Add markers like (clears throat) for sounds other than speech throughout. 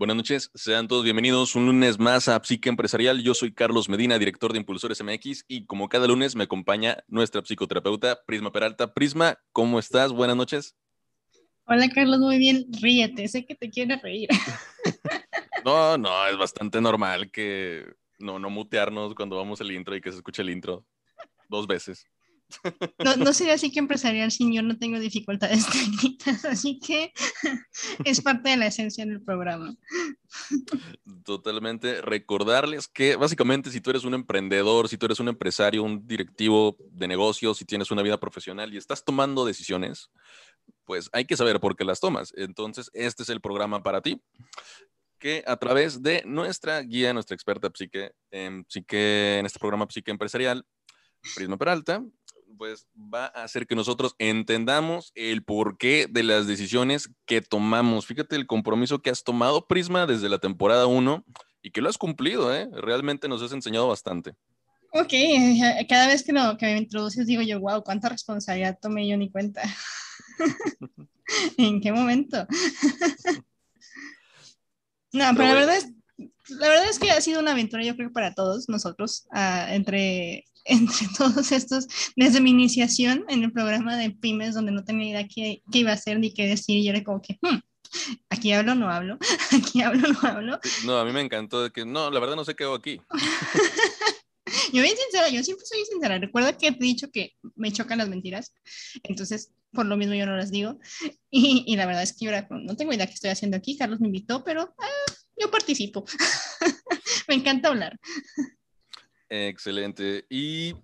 Buenas noches, sean todos bienvenidos un lunes más a Psique Empresarial. Yo soy Carlos Medina, director de Impulsores MX, y como cada lunes me acompaña nuestra psicoterapeuta Prisma Peralta. Prisma, ¿cómo estás? Buenas noches. Hola Carlos, muy bien. Ríete, sé que te quieres reír. (laughs) no, no, es bastante normal que no, no mutearnos cuando vamos al intro y que se escuche el intro dos veces. No, no sería así que empresarial sin yo no tengo dificultades (laughs) técnicas, así que (laughs) es parte de la esencia del programa. Totalmente. Recordarles que básicamente si tú eres un emprendedor, si tú eres un empresario, un directivo de negocios, si tienes una vida profesional y estás tomando decisiones, pues hay que saber por qué las tomas. Entonces, este es el programa para ti que a través de nuestra guía, nuestra experta psique, en, psique, en este programa Psique Empresarial, Prisma Peralta, pues va a hacer que nosotros entendamos el porqué de las decisiones que tomamos. Fíjate el compromiso que has tomado, Prisma, desde la temporada 1 y que lo has cumplido, ¿eh? Realmente nos has enseñado bastante. Ok, eh, cada vez que, que me introduces digo yo, wow, cuánta responsabilidad tomé yo ni cuenta. (laughs) ¿En qué momento? (laughs) no, pero, la, verdad es, la verdad es que ha sido una aventura, yo creo, para todos nosotros, uh, entre entre (laughs) todos estos, desde mi iniciación en el programa de pymes, donde no tenía idea qué, qué iba a hacer ni qué decir, y yo era como que, hmm, aquí hablo, no hablo, (laughs) aquí hablo, no hablo. No, a mí me encantó de que, no, la verdad no sé qué hago aquí. (laughs) yo bien sincera, yo siempre soy sincera. Recuerda que he dicho que me chocan las mentiras, entonces por lo mismo yo no las digo. Y, y la verdad es que yo no tengo idea qué estoy haciendo aquí. Carlos me invitó, pero ah, yo participo. me encanta hablar. Excelente. Y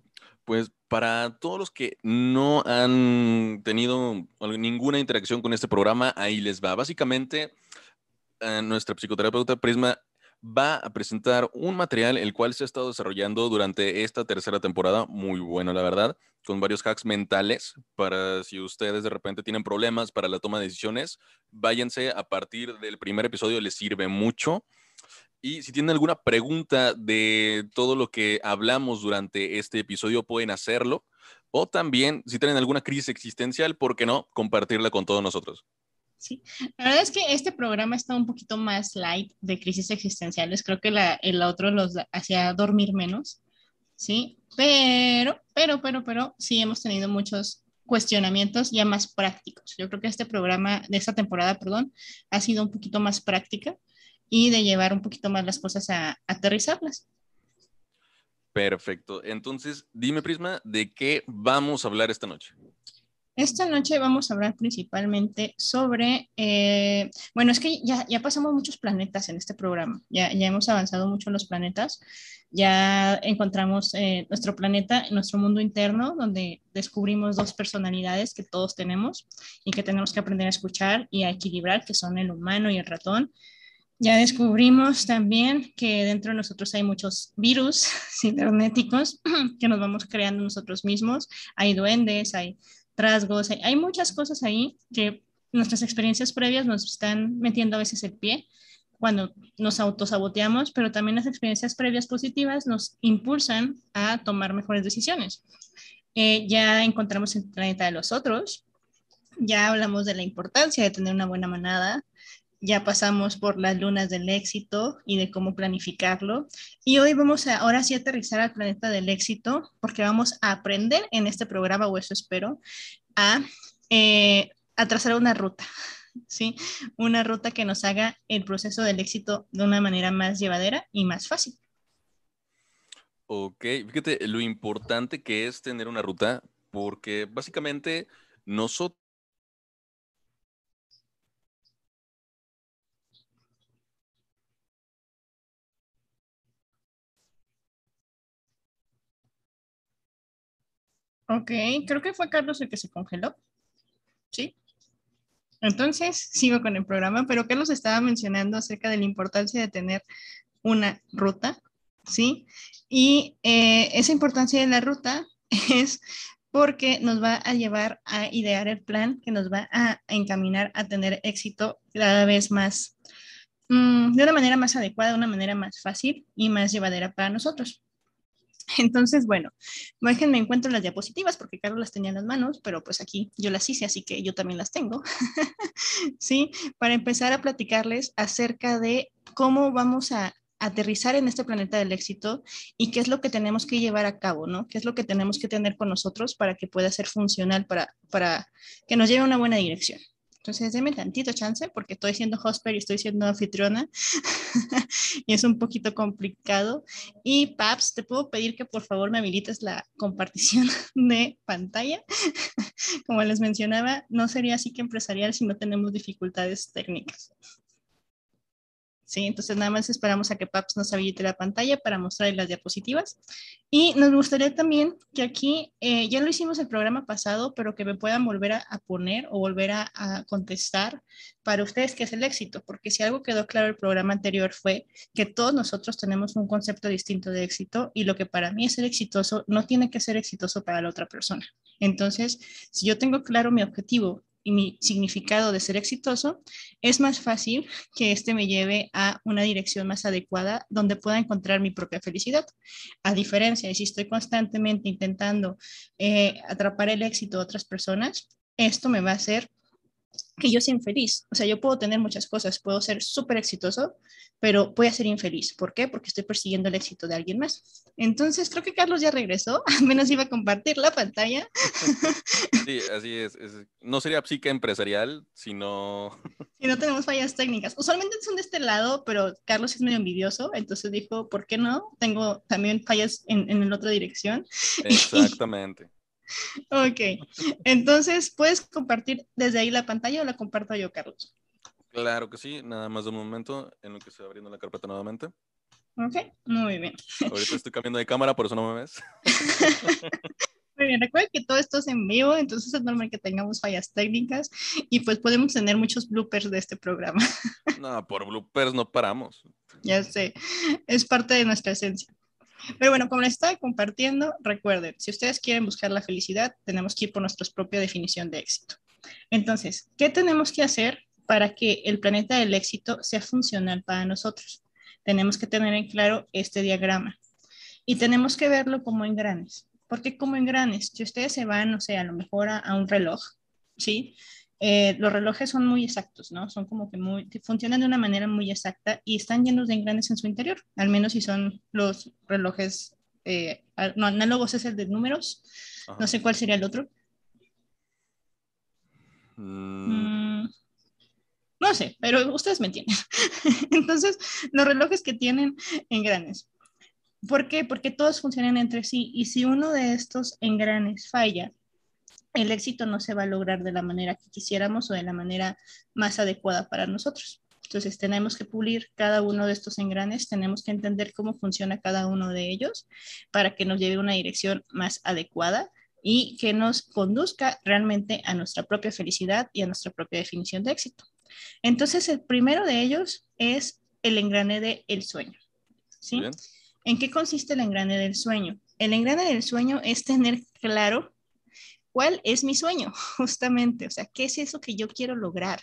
pues para todos los que no han tenido ninguna interacción con este programa, ahí les va. Básicamente, eh, nuestra psicoterapeuta Prisma va a presentar un material el cual se ha estado desarrollando durante esta tercera temporada, muy bueno la verdad, con varios hacks mentales para si ustedes de repente tienen problemas para la toma de decisiones, váyanse a partir del primer episodio, les sirve mucho. Y si tienen alguna pregunta de todo lo que hablamos durante este episodio, pueden hacerlo. O también, si tienen alguna crisis existencial, ¿por qué no compartirla con todos nosotros? Sí, la verdad es que este programa está un poquito más light de crisis existenciales. Creo que la, el otro los hacía dormir menos, ¿sí? Pero, pero, pero, pero, sí hemos tenido muchos cuestionamientos ya más prácticos. Yo creo que este programa de esta temporada, perdón, ha sido un poquito más práctica y de llevar un poquito más las cosas a, aterrizarlas. Perfecto. Entonces, dime, Prisma, ¿de qué vamos a hablar esta noche? Esta noche vamos a hablar principalmente sobre, eh, bueno, es que ya, ya, pasamos muchos planetas en este programa, ya, ya hemos avanzado mucho en los planetas, ya encontramos eh, nuestro planeta, nuestro mundo interno, donde descubrimos dos personalidades que todos tenemos y que tenemos que aprender a escuchar y a equilibrar, que son el humano y el ratón. Ya descubrimos también que dentro de nosotros hay muchos virus (laughs) cibernéticos (clears throat) que nos vamos creando nosotros mismos. Hay duendes, hay trasgos, hay, muchas cosas ahí que nuestras experiencias previas nos están metiendo a veces el pie cuando nos autosaboteamos, pero también las experiencias previas positivas nos impulsan a tomar mejores decisiones. Eh, ya encontramos el planeta de los otros, ya hablamos de la importancia de tener una buena manada, ya pasamos por las lunas del éxito y de cómo planificarlo. Y hoy vamos a, ahora sí, aterrizar al planeta del éxito, porque vamos a aprender en este programa, o eso espero, a, eh, a trazar una ruta, (laughs) ¿sí? Una ruta que nos haga el proceso del éxito de una manera más llevadera y más fácil. Ok, fíjate lo importante que es tener una ruta, porque básicamente nosotros Ok, creo que fue Carlos el que se congeló. ¿Sí? Entonces, sigo con el programa, pero Carlos estaba mencionando acerca de la importancia de tener una ruta, ¿sí? Y eh, esa importancia de la ruta (laughs) es porque nos va a llevar a idear el plan que nos va a encaminar a tener éxito cada vez más, mm, de una manera más adecuada, de una manera más fácil y más llevadera para nosotros. (laughs) Entonces, bueno, déjenme encuentro las diapositivas porque Carlos las tenía en las manos, pero pues aquí yo las hice, así que yo también las tengo. (laughs) sí, para empezar a platicarles acerca de cómo vamos a aterrizar en este planeta del éxito y qué es lo que tenemos que llevar a cabo, ¿no? ¿Qué es lo que tenemos que tener con nosotros para que pueda ser funcional, para, para que nos lleve a una buena dirección? Entonces, déme tantito chance porque estoy siendo hosper y estoy siendo anfitriona (laughs) y es un poquito complicado. Y Paps, te puedo pedir que por favor me habilites la compartición (laughs) de pantalla. (laughs) Como les mencionaba, no sería así que empresarial si no tenemos dificultades técnicas. ¿Sí? Entonces nada más esperamos a que Paps nos habilite la pantalla para mostrar las diapositivas. Y nos gustaría también que aquí, eh, ya lo hicimos el programa pasado, pero que me puedan volver a, poner o volver a, a, contestar para ustedes qué es el éxito, porque si algo quedó claro el programa anterior fue que todos nosotros tenemos un concepto distinto de éxito y lo que para mí es ser exitoso no tiene que ser exitoso para la otra persona. Entonces, si yo tengo claro mi objetivo y mi significado de ser exitoso, es más fácil que este me lleve a una dirección más adecuada donde pueda encontrar mi propia felicidad. A diferencia de si estoy constantemente intentando eh, atrapar el éxito de otras personas, esto me va a hacer que yo sea infeliz. O sea, yo puedo tener muchas cosas, puedo ser súper exitoso, pero voy a ser infeliz. ¿Por qué? Porque estoy persiguiendo el éxito de alguien más. Entonces, creo que Carlos ya regresó, (laughs) al menos iba a compartir la pantalla. (laughs) Sí, así es. no sería psique empresarial, sino... (laughs) Si no tenemos fallas técnicas. Usualmente son de este lado, pero Carlos es medio envidioso, entonces dijo, ¿por qué no? Tengo también fallas en, en la otra dirección. Exactamente. Ok, entonces, ¿puedes compartir desde ahí la pantalla o la comparto yo, Carlos? Claro que sí, nada más de un momento en lo que se va abriendo la carpeta nuevamente. Ok, muy bien. Ahorita estoy cambiando de cámara, por eso no me ves. (laughs) Muy bien, recuerden que todo esto es en vivo, entonces es normal que tengamos fallas técnicas y pues podemos tener muchos bloopers de este programa. No, por bloopers no paramos. Ya sé, es parte de nuestra esencia. Pero bueno, como les estaba compartiendo, recuerden, si ustedes quieren buscar la felicidad, tenemos que ir por nuestra propia definición de éxito. Entonces, ¿qué tenemos que hacer para que el planeta del éxito sea funcional para nosotros? Tenemos que tener en claro este diagrama y tenemos que verlo como engranes. ¿Por qué como engranes? Si ustedes se van, no sé, a lo mejor a un reloj, ¿sí? Eh, los relojes son muy exactos, ¿no? Son como que muy, funcionan de una manera muy exacta y están llenos de engranes en su interior, al menos si son los relojes, eh, no, análogos es el de números, no sé cuál sería el otro. Mm. Mm, no sé, pero ustedes me entienden. (laughs) Entonces, los relojes que tienen engranes. ¿Por qué? Porque todos funcionan entre sí y si uno de estos engranes falla, el éxito no se va a lograr de la manera que quisiéramos o de la manera más adecuada para nosotros. Entonces tenemos que pulir cada uno de estos engranes, tenemos que entender cómo funciona cada uno de ellos para que nos lleve a una dirección más adecuada y que nos conduzca realmente a nuestra propia felicidad y a nuestra propia definición de éxito. Entonces el primero de ellos es el engrane del el sueño. ¿sí? ¿En qué consiste el engrane del sueño? El engrane del sueño es tener claro ¿Cuál es mi sueño? (laughs) Justamente, o sea, ¿qué es eso que yo quiero lograr?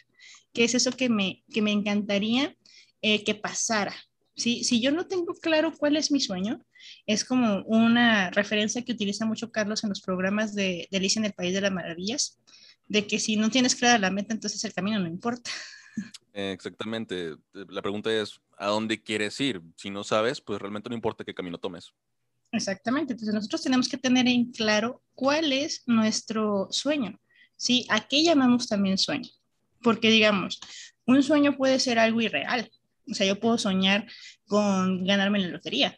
¿Qué es eso que me, que me encantaría eh, que pasara? ¿Sí? Si yo no tengo claro cuál es mi sueño, es como una referencia que utiliza mucho Carlos en los programas de, de Alicia en el País de las Maravillas, de que si no tienes clara la meta, entonces el camino no importa. (laughs) Exactamente. La pregunta es, ¿a dónde quieres ir? Si no sabes, pues realmente no importa qué camino tomes. Exactamente, entonces nosotros tenemos que tener en claro cuál es nuestro sueño, ¿sí? ¿A qué llamamos también sueño? Porque digamos, un sueño puede ser algo irreal, o sea, yo puedo soñar con ganarme la lotería,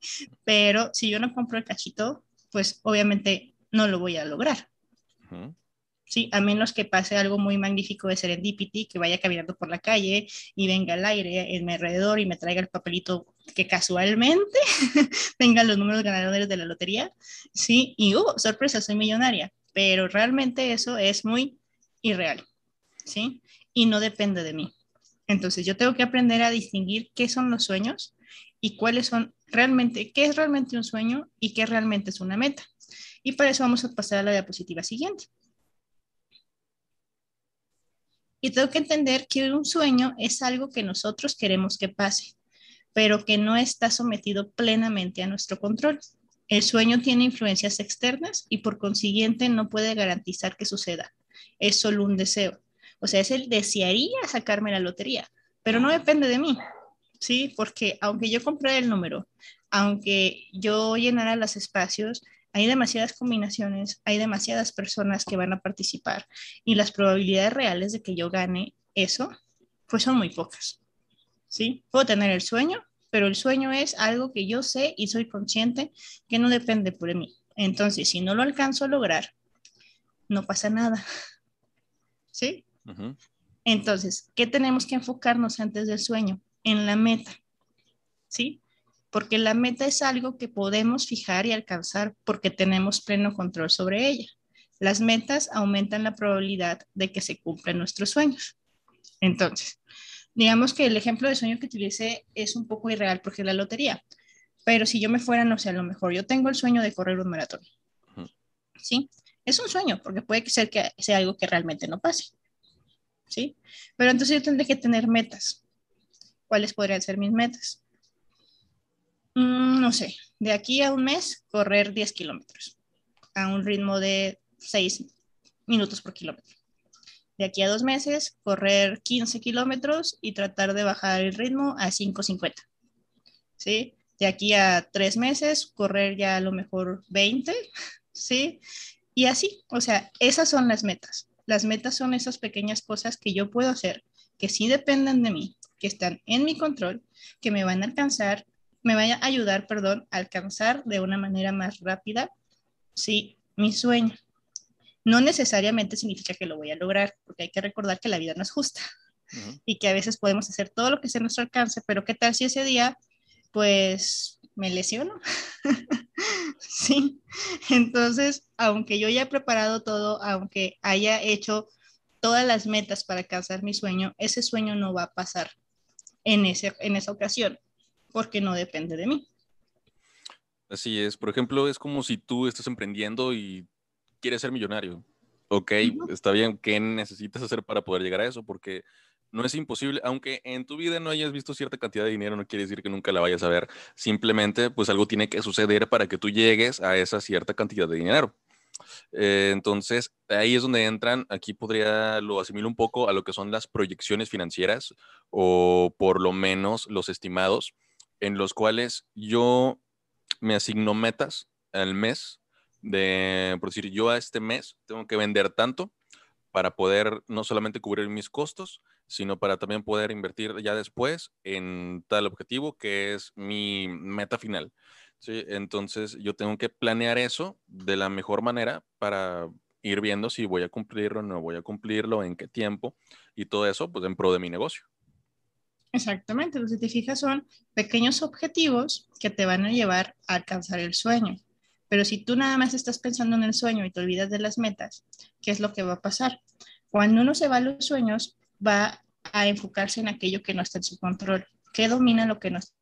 (laughs) pero si yo no compro el cachito, pues obviamente no lo voy a lograr. Sí, a menos que pase algo muy magnífico de serendipity, que vaya caminando por la calle y venga el aire en mi alrededor y me traiga el papelito que casualmente (laughs) tenga los números ganadores de la lotería, sí, y uh, sorpresa, soy millonaria, pero realmente eso es muy irreal, sí, y no depende de mí. Entonces yo tengo que aprender a distinguir qué son los sueños y cuáles son realmente, qué es realmente un sueño y qué realmente es una meta. Y para eso vamos a pasar a la diapositiva siguiente. Y tengo que entender que un sueño es algo que nosotros queremos que pase, pero que no está sometido plenamente a nuestro control. El sueño tiene influencias externas y por consiguiente no puede garantizar que suceda. Es solo un deseo. O sea, es el desearía sacarme la lotería, pero no depende de mí, ¿sí? Porque aunque yo compré el número, aunque yo llenara los espacios, hay demasiadas combinaciones, hay demasiadas personas que van a participar y las probabilidades reales de que yo gane eso, pues son muy pocas. ¿Sí? Puedo tener el sueño, pero el sueño es algo que yo sé y soy consciente que no depende por mí. Entonces, si no lo alcanzo a lograr, no pasa nada. ¿Sí? Entonces, ¿qué tenemos que enfocarnos antes del sueño? En la meta. ¿Sí? Porque la meta es algo que podemos fijar y alcanzar porque tenemos pleno control sobre ella. Las metas aumentan la probabilidad de que se cumplan nuestros sueños. Entonces, digamos que el ejemplo de sueño que utilicé es un poco irreal porque es la lotería, pero si yo me fuera, no sé, a lo mejor yo tengo el sueño de correr un maratón. ¿Sí? Es un sueño porque puede ser que sea algo que realmente no pase. ¿Sí? Pero entonces yo tendré que tener metas. ¿Cuáles podrían ser mis metas? Mm, no sé, de aquí a un mes, correr 10 kilómetros a un ritmo de 6 minutos por kilómetro de aquí a dos meses, correr 15 kilómetros y tratar de bajar el ritmo a 5.50. ¿Sí? De aquí a tres meses, correr ya a lo mejor 20, (laughs) ¿sí? Y así, o sea, esas son las metas. Las metas son esas pequeñas cosas que yo puedo hacer, que sí dependen de mí, que están en mi control, que me van a alcanzar, me van a ayudar, perdón, a alcanzar de una manera más rápida, sí, mi sueño no necesariamente significa que lo voy a lograr, porque hay que recordar que la vida no es justa y que a veces podemos hacer todo lo que sea a nuestro alcance, pero ¿qué tal si ese día, pues, me lesiono? (laughs) sí, entonces, aunque yo ya he preparado todo, aunque haya hecho todas las metas para alcanzar mi sueño, ese sueño no va a pasar en, ese, en esa ocasión, porque no depende de mí. Así es, por ejemplo, es como si tú estás emprendiendo y quieres ser millonario. Ok, está bien, ¿qué necesitas hacer para poder llegar a eso? Porque no es imposible, aunque en tu vida no hayas visto cierta cantidad de dinero, no quiere decir que nunca la vayas a ver. Simplemente, pues algo tiene que suceder para que tú llegues a esa cierta cantidad de dinero. Eh, entonces, ahí es donde entran, aquí podría, lo asimilo un poco a lo que son las proyecciones financieras o por lo menos los estimados, en los cuales yo me asigno metas al mes de, por decir, yo a este mes tengo que vender tanto para poder no solamente cubrir mis costos, sino para también poder invertir ya después en tal objetivo que es mi meta final. ¿sí? Entonces yo tengo que planear eso de la mejor manera para ir viendo si voy a cumplirlo no voy a cumplirlo, en qué tiempo y todo eso pues en pro de mi negocio. Exactamente, lo que te fijas son pequeños objetivos que te van a llevar a alcanzar el sueño. Pero si tú nada más estás pensando en el sueño y te olvidas de las metas, ¿qué es lo que va a pasar? Cuando uno se va a los sueños, va a enfocarse en aquello que no está en su control. ¿Qué domina lo que no está?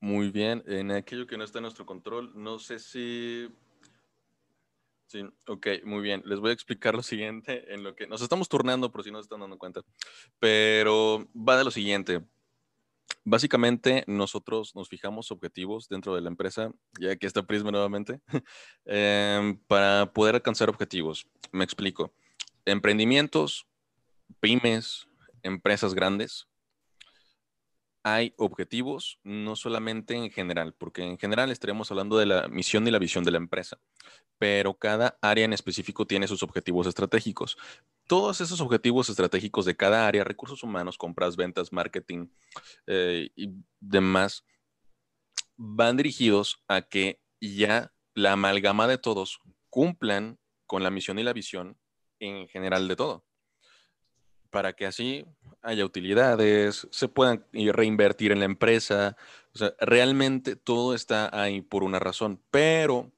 Muy bien, en aquello que no está en nuestro control, no sé si Sí, ok, muy bien. Les voy a explicar lo siguiente en lo que nos estamos turnando por si no se están dando cuenta. Pero va de lo siguiente. Básicamente nosotros nos fijamos objetivos dentro de la empresa, ya que está Prisma nuevamente, (laughs) em, para poder alcanzar objetivos. Me explico. Emprendimientos, pymes, empresas grandes, hay objetivos, no solamente en general, porque en general estaríamos hablando de la misión y la visión de la empresa, pero cada área en específico tiene sus objetivos estratégicos. Todos esos objetivos estratégicos de cada área, recursos humanos, compras, ventas, marketing eh, y demás, van dirigidos a que ya la amalgama de todos cumplan con la misión y la visión en general de todo para que así haya utilidades, se puedan reinvertir en la empresa. O sea, realmente todo está ahí por una razón, pero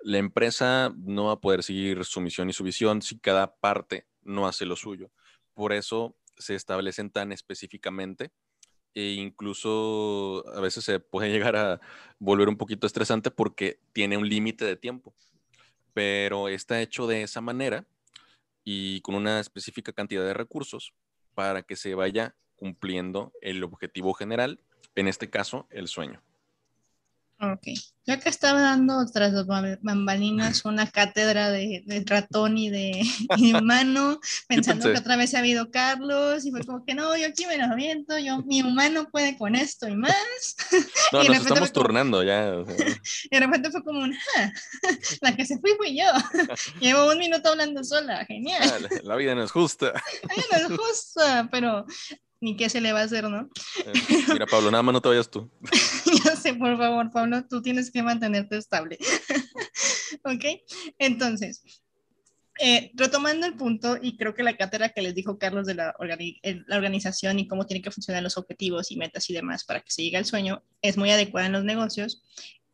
la empresa no va a poder seguir su misión y su visión si cada parte no hace lo suyo. Por eso se establecen tan específicamente e incluso a veces se puede (laughs) llegar a volver un poquito estresante porque tiene un límite de tiempo, pero está hecho de esa manera y con una específica cantidad de recursos para que se vaya cumpliendo el objetivo general, en este caso, el sueño. Ok. Yo que estaba dando tras las bambalinas una cátedra de, ratón y de, (laughs) humano, (laughs) pensando que otra vez ha habido Carlos, y fue como que no, yo aquí me lo aviento, yo, mi humano puede con esto y más. (laughs) No, nos estamos turnando ya. Y de repente fue como una, la que se fue fui yo. Llevo un minuto hablando sola, genial. Ah, la, vida no es justa. La vida no es justa, pero ni qué se le va a hacer, ¿no? Eh, mira, Pablo, nada más no te vayas tú. (laughs) ya sé, por favor, Pablo, tú tienes que mantenerte estable. (laughs) ok, entonces, eh, retomando el punto, y creo que la cátedra que les dijo Carlos de la, la, organización y cómo tienen que funcionar los objetivos y metas y demás para que se llegue al sueño, es muy adecuada en los negocios.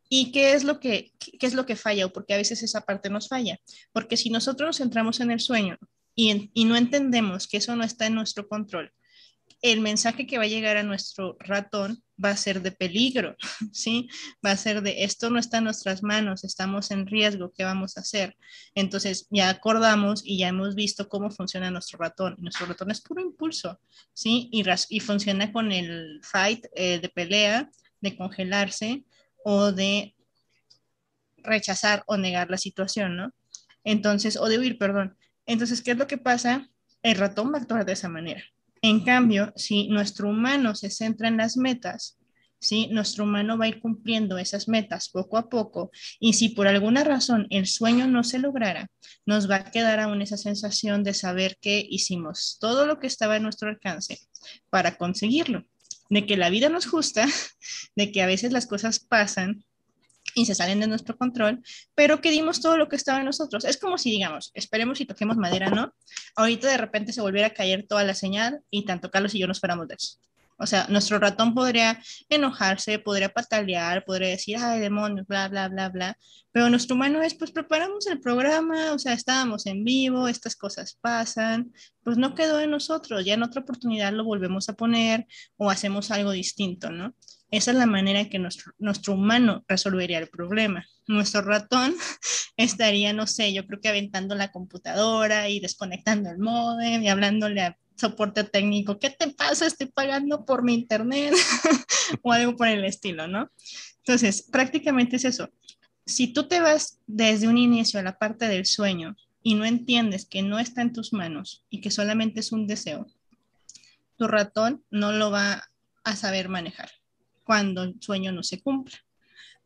¿Y qué es lo que, qué es lo que falla? O porque a veces esa parte nos falla. Porque si nosotros nos centramos en el sueño y, y no entendemos que eso no está en nuestro control, el mensaje que va a llegar a nuestro ratón va a ser de peligro, (laughs) ¿sí? Va a ser de esto no está en nuestras manos, estamos en riesgo, ¿qué vamos a hacer? Entonces ya acordamos y ya hemos visto cómo funciona nuestro ratón. Nuestro ratón es puro impulso, ¿sí? Y, funciona con el fight eh, de pelea, de congelarse o de rechazar o negar la situación, ¿no? Entonces, o de huir, perdón. Entonces, ¿qué es lo que pasa? El ratón va a actuar de esa manera. En cambio, si nuestro humano se centra en las metas, ¿sí? nuestro humano va a ir cumpliendo esas metas poco a poco y si por alguna razón el sueño no se lograra, nos va a quedar aún esa sensación de saber que hicimos todo lo que estaba en nuestro alcance para conseguirlo, de que la vida nos justa, (laughs) de que a veces las cosas pasan y se salen de nuestro control, pero que dimos todo lo que estaba en nosotros. Es como si, digamos, esperemos y toquemos madera, ¿no? Ahorita de repente se volviera a caer toda la señal y tanto Carlos y yo nos fuéramos de eso. O sea, nuestro ratón podría enojarse, podría patalear, podría decir, ay, demonios, bla, bla, bla, bla. Pero nuestro humano es, pues preparamos el programa, o sea, estábamos en vivo, estas cosas pasan, pues no quedó en nosotros, ya en otra oportunidad lo volvemos a poner o hacemos algo distinto, ¿no? Esa es la manera que nuestro, nuestro humano resolvería el problema. Nuestro ratón (laughs) estaría, no sé, yo creo que aventando la computadora y desconectando el modem y hablándole a soporte técnico, ¿qué te pasa? Estoy pagando por mi internet (laughs) o algo por el estilo, ¿no? Entonces, prácticamente es eso. Si tú te vas desde un inicio a la parte del sueño y no entiendes que no está en tus manos y que solamente es un deseo, tu ratón no lo va a saber manejar cuando el sueño no se cumpla.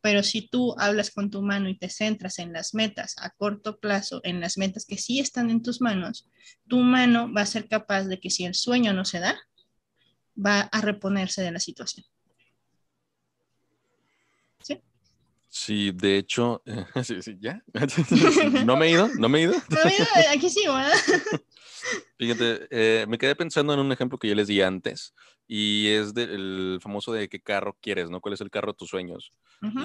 Pero si tú hablas con tu mano y te centras en las metas a corto plazo, en las metas que sí están en tus manos, tu mano va a ser capaz de que si el sueño no se da, va a reponerse de la situación. ¿Sí? Sí, de hecho, (laughs) sí, sí, ya. (laughs) (laughs) ¿No me he ido? ¿No me he ido? No me he ido, aquí sí, ¿verdad? Fíjate, eh, me quedé pensando en un ejemplo que yo les di antes y es del famoso de qué carro quieres, ¿no? ¿Cuál es el carro de tus sueños?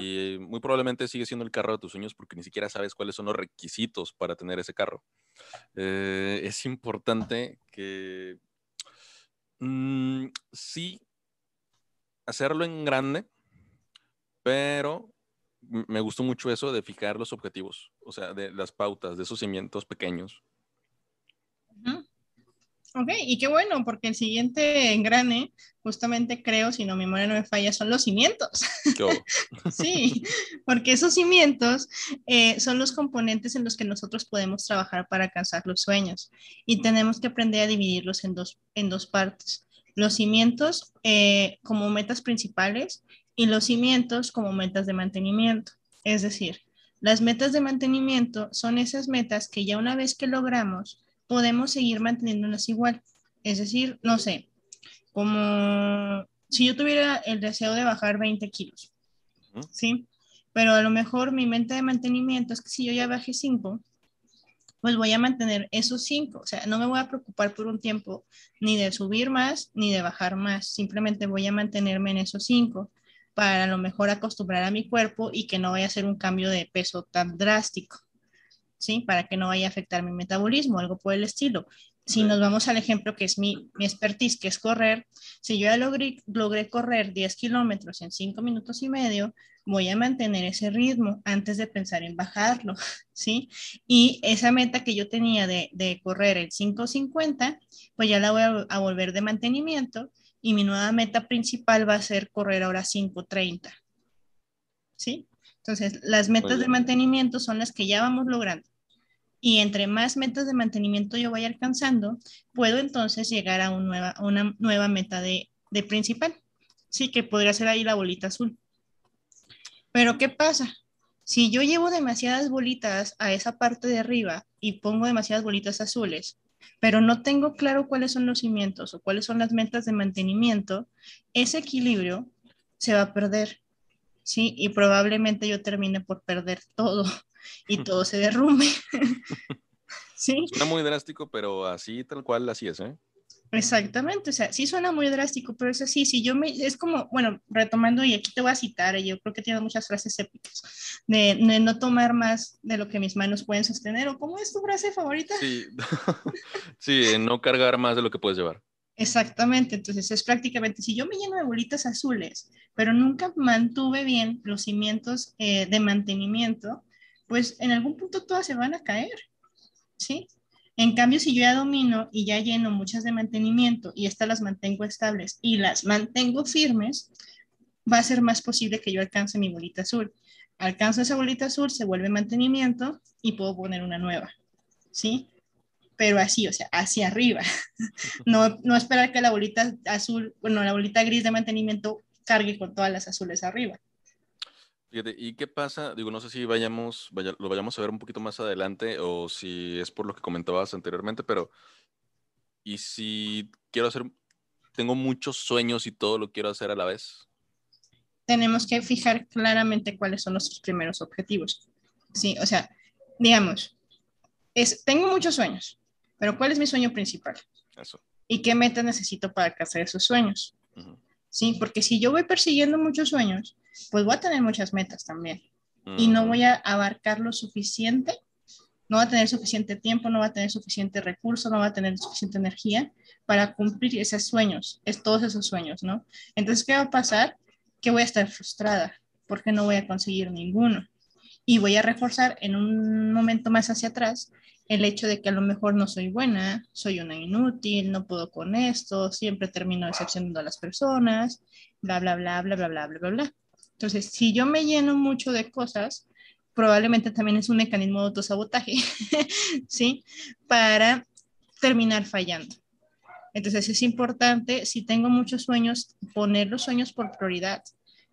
Y muy probablemente sigue siendo el carro de tus sueños porque ni siquiera sabes cuáles son los requisitos para tener ese carro. Eh, es importante que mm, sí hacerlo en grande, pero me gustó mucho eso de fijar los objetivos, o sea, de las pautas, de esos cimientos pequeños. Ok, y qué bueno, porque el siguiente engrane, justamente creo, si no mi memoria no me falla, son los cimientos. (laughs) sí, porque esos cimientos eh, son los componentes en los que nosotros podemos trabajar para alcanzar los sueños y tenemos que aprender a dividirlos en dos, en dos partes. Los cimientos eh, como metas principales y los cimientos como metas de mantenimiento. Es decir, las metas de mantenimiento son esas metas que ya una vez que logramos, podemos seguir manteniéndonos igual. Es decir, no sé, como si yo tuviera el deseo de bajar 20 kilos, ¿sí? Pero a lo mejor mi mente de mantenimiento es que si yo ya bajé 5, pues voy a mantener esos 5. O sea, no me voy a preocupar por un tiempo ni de subir más ni de bajar más. Simplemente voy a mantenerme en esos 5 para a lo mejor acostumbrar a mi cuerpo y que no vaya a ser un cambio de peso tan drástico. ¿sí? Para que no vaya a afectar mi metabolismo, algo por el estilo. si nos vamos al ejemplo que es mi, mi expertise, que es correr, si yo ya logré, logré correr 10 kilómetros en 5 minutos y medio, voy a mantener ese ritmo antes de pensar en bajarlo, (laughs) ¿sí? Y esa meta que yo tenía de, de correr el 5.50, pues ya la voy a, a, volver de mantenimiento y mi nueva meta principal va a ser correr ahora 5.30, ¿sí? Entonces, las metas de mantenimiento son las que ya vamos logrando y entre más metas de mantenimiento yo vaya alcanzando, puedo entonces llegar a, nueva, una nueva meta de, de, principal. Sí, que podría ser ahí la bolita azul. Pero ¿qué pasa? Si yo llevo demasiadas bolitas a esa parte de arriba y pongo demasiadas bolitas azules, pero no tengo claro cuáles son los cimientos o cuáles son las metas de mantenimiento, ese equilibrio se va a perder. Sí, y probablemente yo termine por perder todo (laughs) y todo se derrumbe. (laughs) sí. Suena muy drástico, pero así tal cual así es, ¿eh? Exactamente, o sea, sí suena muy drástico, pero es así, si yo me, es como, bueno, retomando, y aquí te voy a citar, yo creo que tiene muchas frases épicas, de, de, no tomar más de lo que mis manos pueden sostener, o ¿cómo es tu frase favorita? Sí, (laughs) sí, no cargar más de lo que puedes llevar. Exactamente, entonces es prácticamente, si yo me lleno de bolitas azules, pero nunca mantuve bien los cimientos eh, de mantenimiento, pues en algún punto todas se van a caer, ¿sí? En cambio, si yo ya domino y ya lleno muchas de mantenimiento y estas las mantengo estables y las mantengo firmes, va a ser más posible que yo alcance mi bolita azul. Alcanzo esa bolita azul, se vuelve mantenimiento y puedo poner una nueva, ¿sí? Pero así, o sea, hacia arriba. (laughs) No, no esperar que la bolita azul, bueno, la bolita gris de mantenimiento cargue con todas las azules arriba. ¿Y qué pasa? Digo, no sé si vayamos, lo vayamos a ver un poquito más adelante o si es por lo que comentabas anteriormente, pero ¿y si quiero hacer, tengo muchos sueños y todo lo quiero hacer a la vez? Tenemos que fijar claramente cuáles son nuestros primeros objetivos. Sí, o sea, digamos, es, tengo muchos sueños, pero ¿cuál es mi sueño principal? Eso. ¿Y qué meta necesito para alcanzar esos sueños? Sí, porque si yo voy persiguiendo muchos sueños, pues voy a tener muchas metas también. Y no voy a abarcar lo suficiente, no va a tener suficiente tiempo, no va a tener suficiente recurso, no va a tener suficiente energía para cumplir esos sueños, es, todos esos sueños, ¿no? Entonces, ¿qué va a pasar? Que voy a estar frustrada porque no voy a conseguir ninguno. Y voy a reforzar en un momento más hacia atrás el hecho de que a lo mejor no soy buena, soy una inútil, no puedo con esto, siempre termino decepcionando a las personas, bla, bla, bla, bla, bla, bla, bla, bla, bla. Entonces, si yo me lleno mucho de cosas, probablemente también es un mecanismo de autosabotaje, (laughs) ¿sí? Para terminar fallando. Entonces, es importante, si tengo muchos sueños, poner los sueños por prioridad.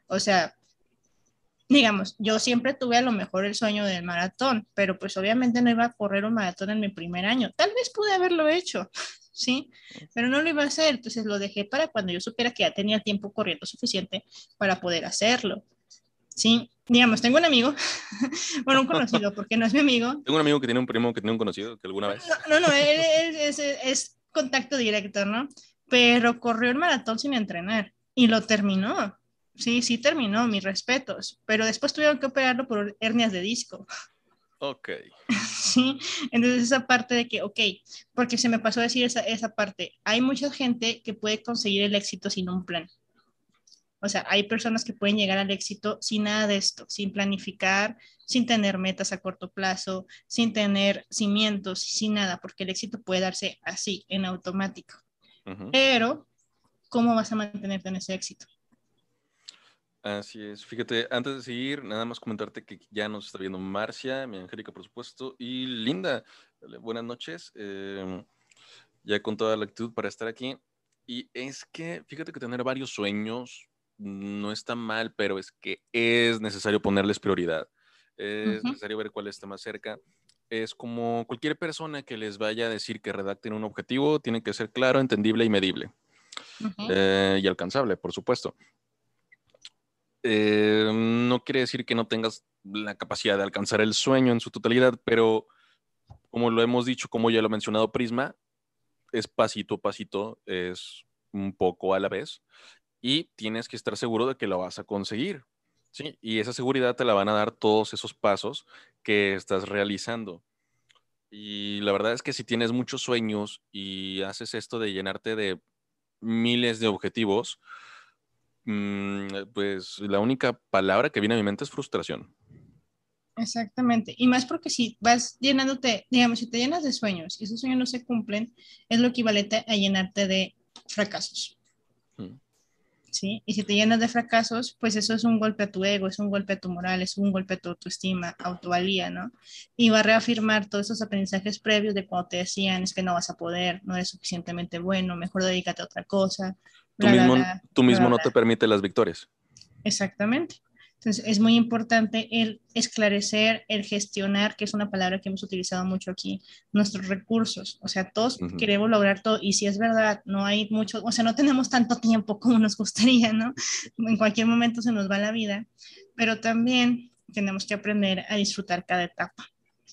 O sea, digamos, yo siempre tuve a lo mejor el sueño del maratón, pero pues obviamente no iba a correr un maratón en mi primer año. Tal vez pude haberlo hecho, ¿sí? Pero no lo iba a hacer, entonces lo dejé para cuando yo supiera que ya tenía tiempo corriendo suficiente para poder hacerlo, ¿sí? Digamos, tengo un amigo, (laughs) bueno, un conocido, (laughs) porque no es mi amigo. Tengo un amigo que tiene un primo que tiene un conocido que alguna vez. No, no, él, (laughs) es, es contacto directo, ¿no? Pero corrió el maratón sin entrenar y lo terminó. Sí, sí terminó, mis respetos, pero después tuvieron que operarlo por hernias de disco. Ok. Sí, entonces esa parte de que, ok, porque se me pasó a decir esa, esa parte, hay mucha gente que puede conseguir el éxito sin un plan. O sea, hay personas que pueden llegar al éxito sin nada de esto, sin planificar, sin tener metas a corto plazo, sin tener cimientos, sin nada, porque el éxito puede darse así, en automático. Pero, ¿cómo vas a mantenerte en ese éxito? Así es. Fíjate, antes de seguir, nada más comentarte que ya nos está viendo Marcia, mi Angélica, por supuesto, y Linda. Buenas noches. Em, ya con toda la actitud para estar aquí. Y es que, fíjate que tener varios sueños no está mal, pero es que es necesario ponerles prioridad. Es necesario ver cuál está más cerca. Es como cualquier persona que les vaya a decir que redacten un objetivo, tiene que ser claro, entendible y medible. Eh, y alcanzable, por supuesto. Eh, no quiere decir que no tengas la capacidad de alcanzar el sueño en su totalidad, pero como lo hemos dicho, como ya lo ha mencionado Prisma, es pasito a pasito, es un poco a la vez, y tienes que estar seguro de que lo vas a conseguir. ¿sí? Y esa seguridad te la van a dar todos esos pasos que estás realizando. Y la verdad es que si tienes muchos sueños y haces esto de llenarte de miles de objetivos, pues la única palabra que viene a mi mente es frustración. Exactamente. Y más porque si vas llenándote, digamos, si te llenas de sueños y esos sueños no se cumplen, es lo equivalente a llenarte de fracasos. Mm. ¿Sí? Y si te llenas de fracasos, pues eso es un golpe a tu ego, es un golpe a tu moral, es un golpe a tu autoestima, autovalía, ¿no? Y va a reafirmar todos esos aprendizajes previos de cuando te decían es que no vas a poder, no eres suficientemente bueno, mejor dedícate a otra cosa. Tú mismo, tú mismo no te permite las victorias. Exactamente. Entonces, es muy importante el esclarecer, el gestionar, que es una palabra que hemos utilizado mucho aquí, nuestros recursos. O sea, todos queremos lograr todo y si es verdad, no hay mucho, o sea, no tenemos tanto tiempo como nos gustaría, ¿no? En cualquier momento se nos va la vida, pero también tenemos que aprender a disfrutar cada etapa.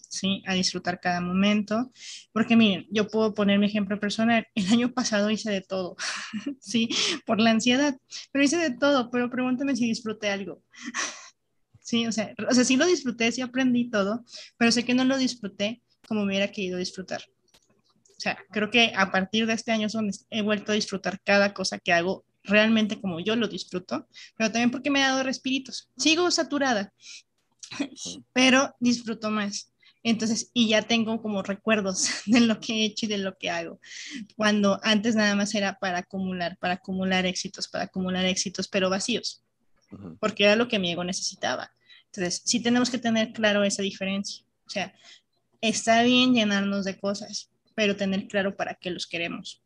¿Sí? A disfrutar cada momento. Porque miren, yo puedo poner mi ejemplo personal. (laughs) El año pasado hice de todo, (laughs) ¿sí? Por la ansiedad, pero hice de todo, pero pregúntame si disfruté algo. (laughs) Sí, o sea, o sea, sí lo disfruté, sí aprendí todo, pero sé que no lo disfruté como me hubiera querido disfrutar. O sea, creo que a partir de este año son, he vuelto a disfrutar cada cosa que hago realmente como yo lo disfruto, pero también porque me ha dado respiritos. Sigo saturada, pero disfruto más. Entonces, y ya tengo como recuerdos (laughs) de lo que he hecho y de lo que hago. Cuando antes nada más era para acumular, para acumular éxitos, para acumular éxitos, pero vacíos, porque era lo que mi ego necesitaba. Entonces, sí tenemos que tener claro esa diferencia. O sea, está bien llenarnos de cosas, pero tener claro para qué los queremos.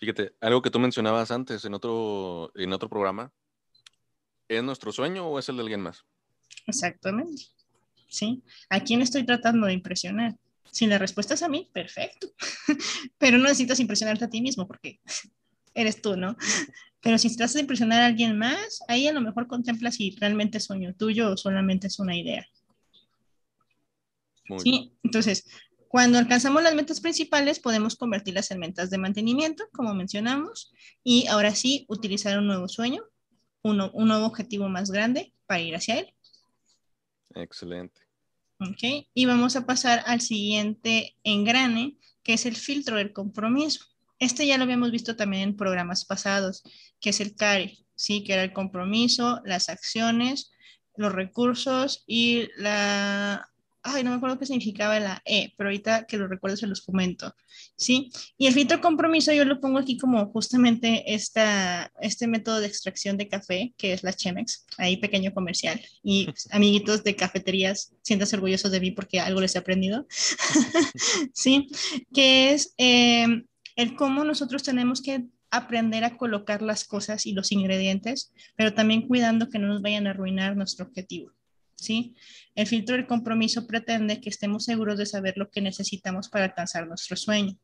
Fíjate, algo que tú mencionabas antes en otro, en otro programa, ¿es nuestro sueño o es el de alguien más? Exactamente. ¿Sí? ¿A quién estoy tratando de impresionar? Si la respuesta es a mí, perfecto. (laughs) Pero no necesitas impresionarte a ti mismo porque (laughs) eres tú, ¿no? (laughs) Pero si tratas de impresionar a alguien más, ahí a lo mejor contemplas si realmente es sueño tuyo o solamente es una idea. sí, entonces, cuando alcanzamos las metas principales, podemos convertirlas en metas de mantenimiento, como mencionamos, y ahora sí, utilizar un nuevo sueño, un nuevo objetivo más grande para ir hacia él. Excelente. Ok, y vamos a pasar al siguiente engrane, que es el filtro del compromiso. Este ya lo habíamos visto también en programas pasados, que es el CARE, ¿sí? que era el compromiso, las acciones, los recursos y la ay, no me acuerdo qué significaba la E, pero ahorita que lo recuerdo se los comento, ¿sí? Y el filtro compromiso yo lo pongo aquí como justamente esta, este método de extracción de café, que es la Chemex, ahí pequeño comercial. Y amiguitos de cafeterías, siéntanse orgullosos de mí porque algo les he aprendido, (laughs) ¿sí? Que es em, el cómo nosotros tenemos que aprender a colocar las cosas y los ingredientes, pero también cuidando que no nos vayan a arruinar nuestro objetivo. ¿Sí? El filtro del compromiso pretende que estemos seguros de saber lo que necesitamos para alcanzar nuestro sueño,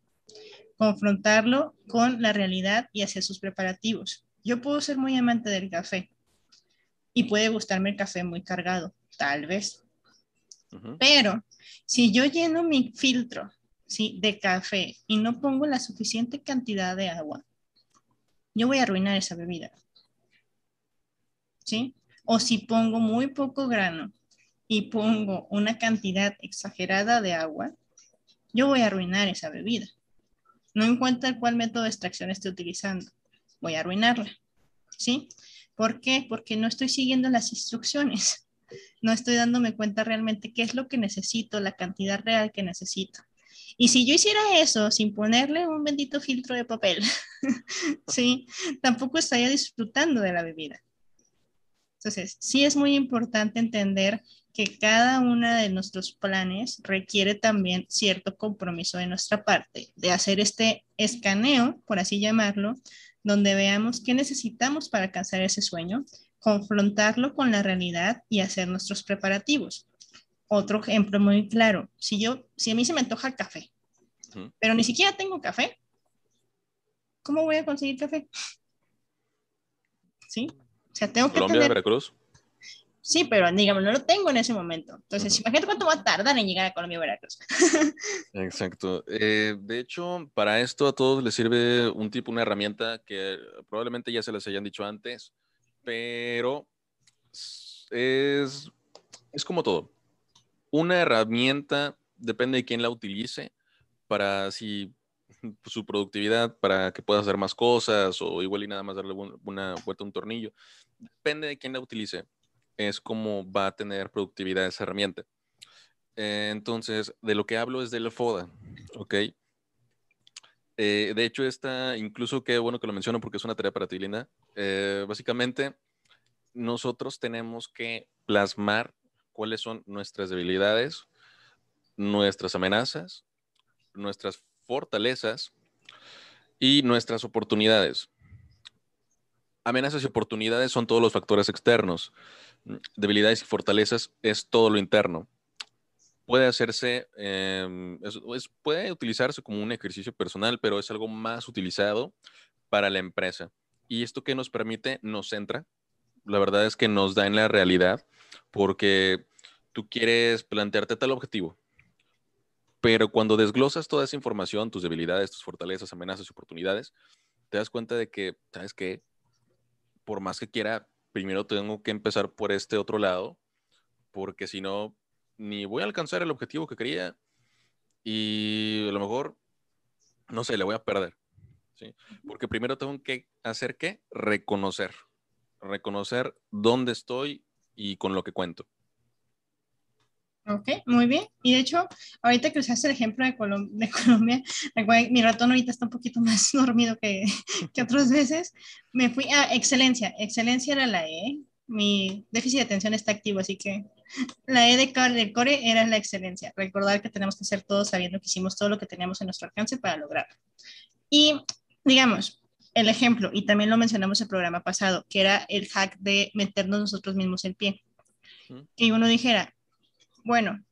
confrontarlo con la realidad y hacer sus preparativos. Yo puedo ser muy amante del café y puede gustarme el café muy cargado, tal vez. Pero si yo lleno mi filtro ¿sí? de café y no pongo la suficiente cantidad de agua, yo voy a arruinar esa bebida. ¿Sí? O si pongo muy poco grano y pongo una cantidad exagerada de agua, yo voy a arruinar esa bebida. No importa cuál método de extracción esté utilizando, voy a arruinarla. ¿Sí? ¿Por qué? Porque no estoy siguiendo las instrucciones. No estoy dándome cuenta realmente qué es lo que necesito, la cantidad real que necesito. Y si yo hiciera eso sin ponerle un bendito filtro de papel, (laughs) ¿sí? Tampoco estaría disfrutando de la bebida. Entonces, sí es muy importante entender que cada uno de nuestros planes requiere también cierto compromiso de nuestra parte, de hacer este escaneo, por así llamarlo, donde veamos qué necesitamos para alcanzar ese sueño, confrontarlo con la realidad y hacer nuestros preparativos. Otro ejemplo muy claro, si yo, si a mí se me antoja café, pero ni siquiera tengo café, ¿cómo voy a conseguir café? (laughs) ¿Sí? O sea, tengo que Colombia, tener... Veracruz. Sí, pero digamos, no lo tengo en ese momento. Entonces, imagínate cuánto va a tardar en llegar a Colombia, Veracruz. (laughs) Exacto. Eh, de hecho, para esto a todos les sirve un tipo, una herramienta que probablemente ya se les hayan dicho antes, pero es, es como todo. Una herramienta depende de quién la utilice para si su productividad, para que pueda hacer más cosas o igual y nada más darle una vuelta a un tornillo. Depende de quién la utilice, es como va a tener productividad esa herramienta. Eh, entonces, de lo que hablo es del FODA, ¿ok? Eh, de hecho, esta, incluso qué bueno que lo menciono porque es una tarea para ti, Linda. Eh, básicamente, nosotros tenemos que plasmar cuáles son nuestras debilidades, nuestras amenazas, nuestras fortalezas y nuestras oportunidades. Amenazas y oportunidades son todos los factores externos. Debilidades y fortalezas es todo lo interno puede hacerse, em, puede utilizarse como un ejercicio personal, pero es algo más utilizado para la empresa. Y esto que nos permite, nos centra. La verdad es que nos da en la realidad, porque tú quieres plantearte tal objetivo, pero cuando desglosas toda esa información, tus debilidades, tus fortalezas, amenazas y oportunidades, te das cuenta de que, ¿sabes qué? Por más que quiera, primero tengo que empezar por este otro lado, porque si no, ni voy a alcanzar el objetivo que quería y a lo mejor, no sé, le voy a perder. ¿sí? Porque primero tengo que hacer qué? Reconocer. Reconocer dónde estoy y con lo que cuento. Ok, muy bien. Y de hecho, ahorita que usaste el ejemplo de, de Colombia, (laughs) mi ratón ahorita está un poquito más (laughs) dormido que, que otras veces. Me fui a excelencia. Excelencia era la E. Mi déficit de atención está activo, así que la E de del core era la excelencia. Recordar que tenemos que hacer todo sabiendo que hicimos todo lo que teníamos en nuestro alcance para lograrlo. Y digamos, el ejemplo, y también lo mencionamos en el programa pasado, que era el hack de meternos nosotros mismos el pie. Que uno dijera, bueno,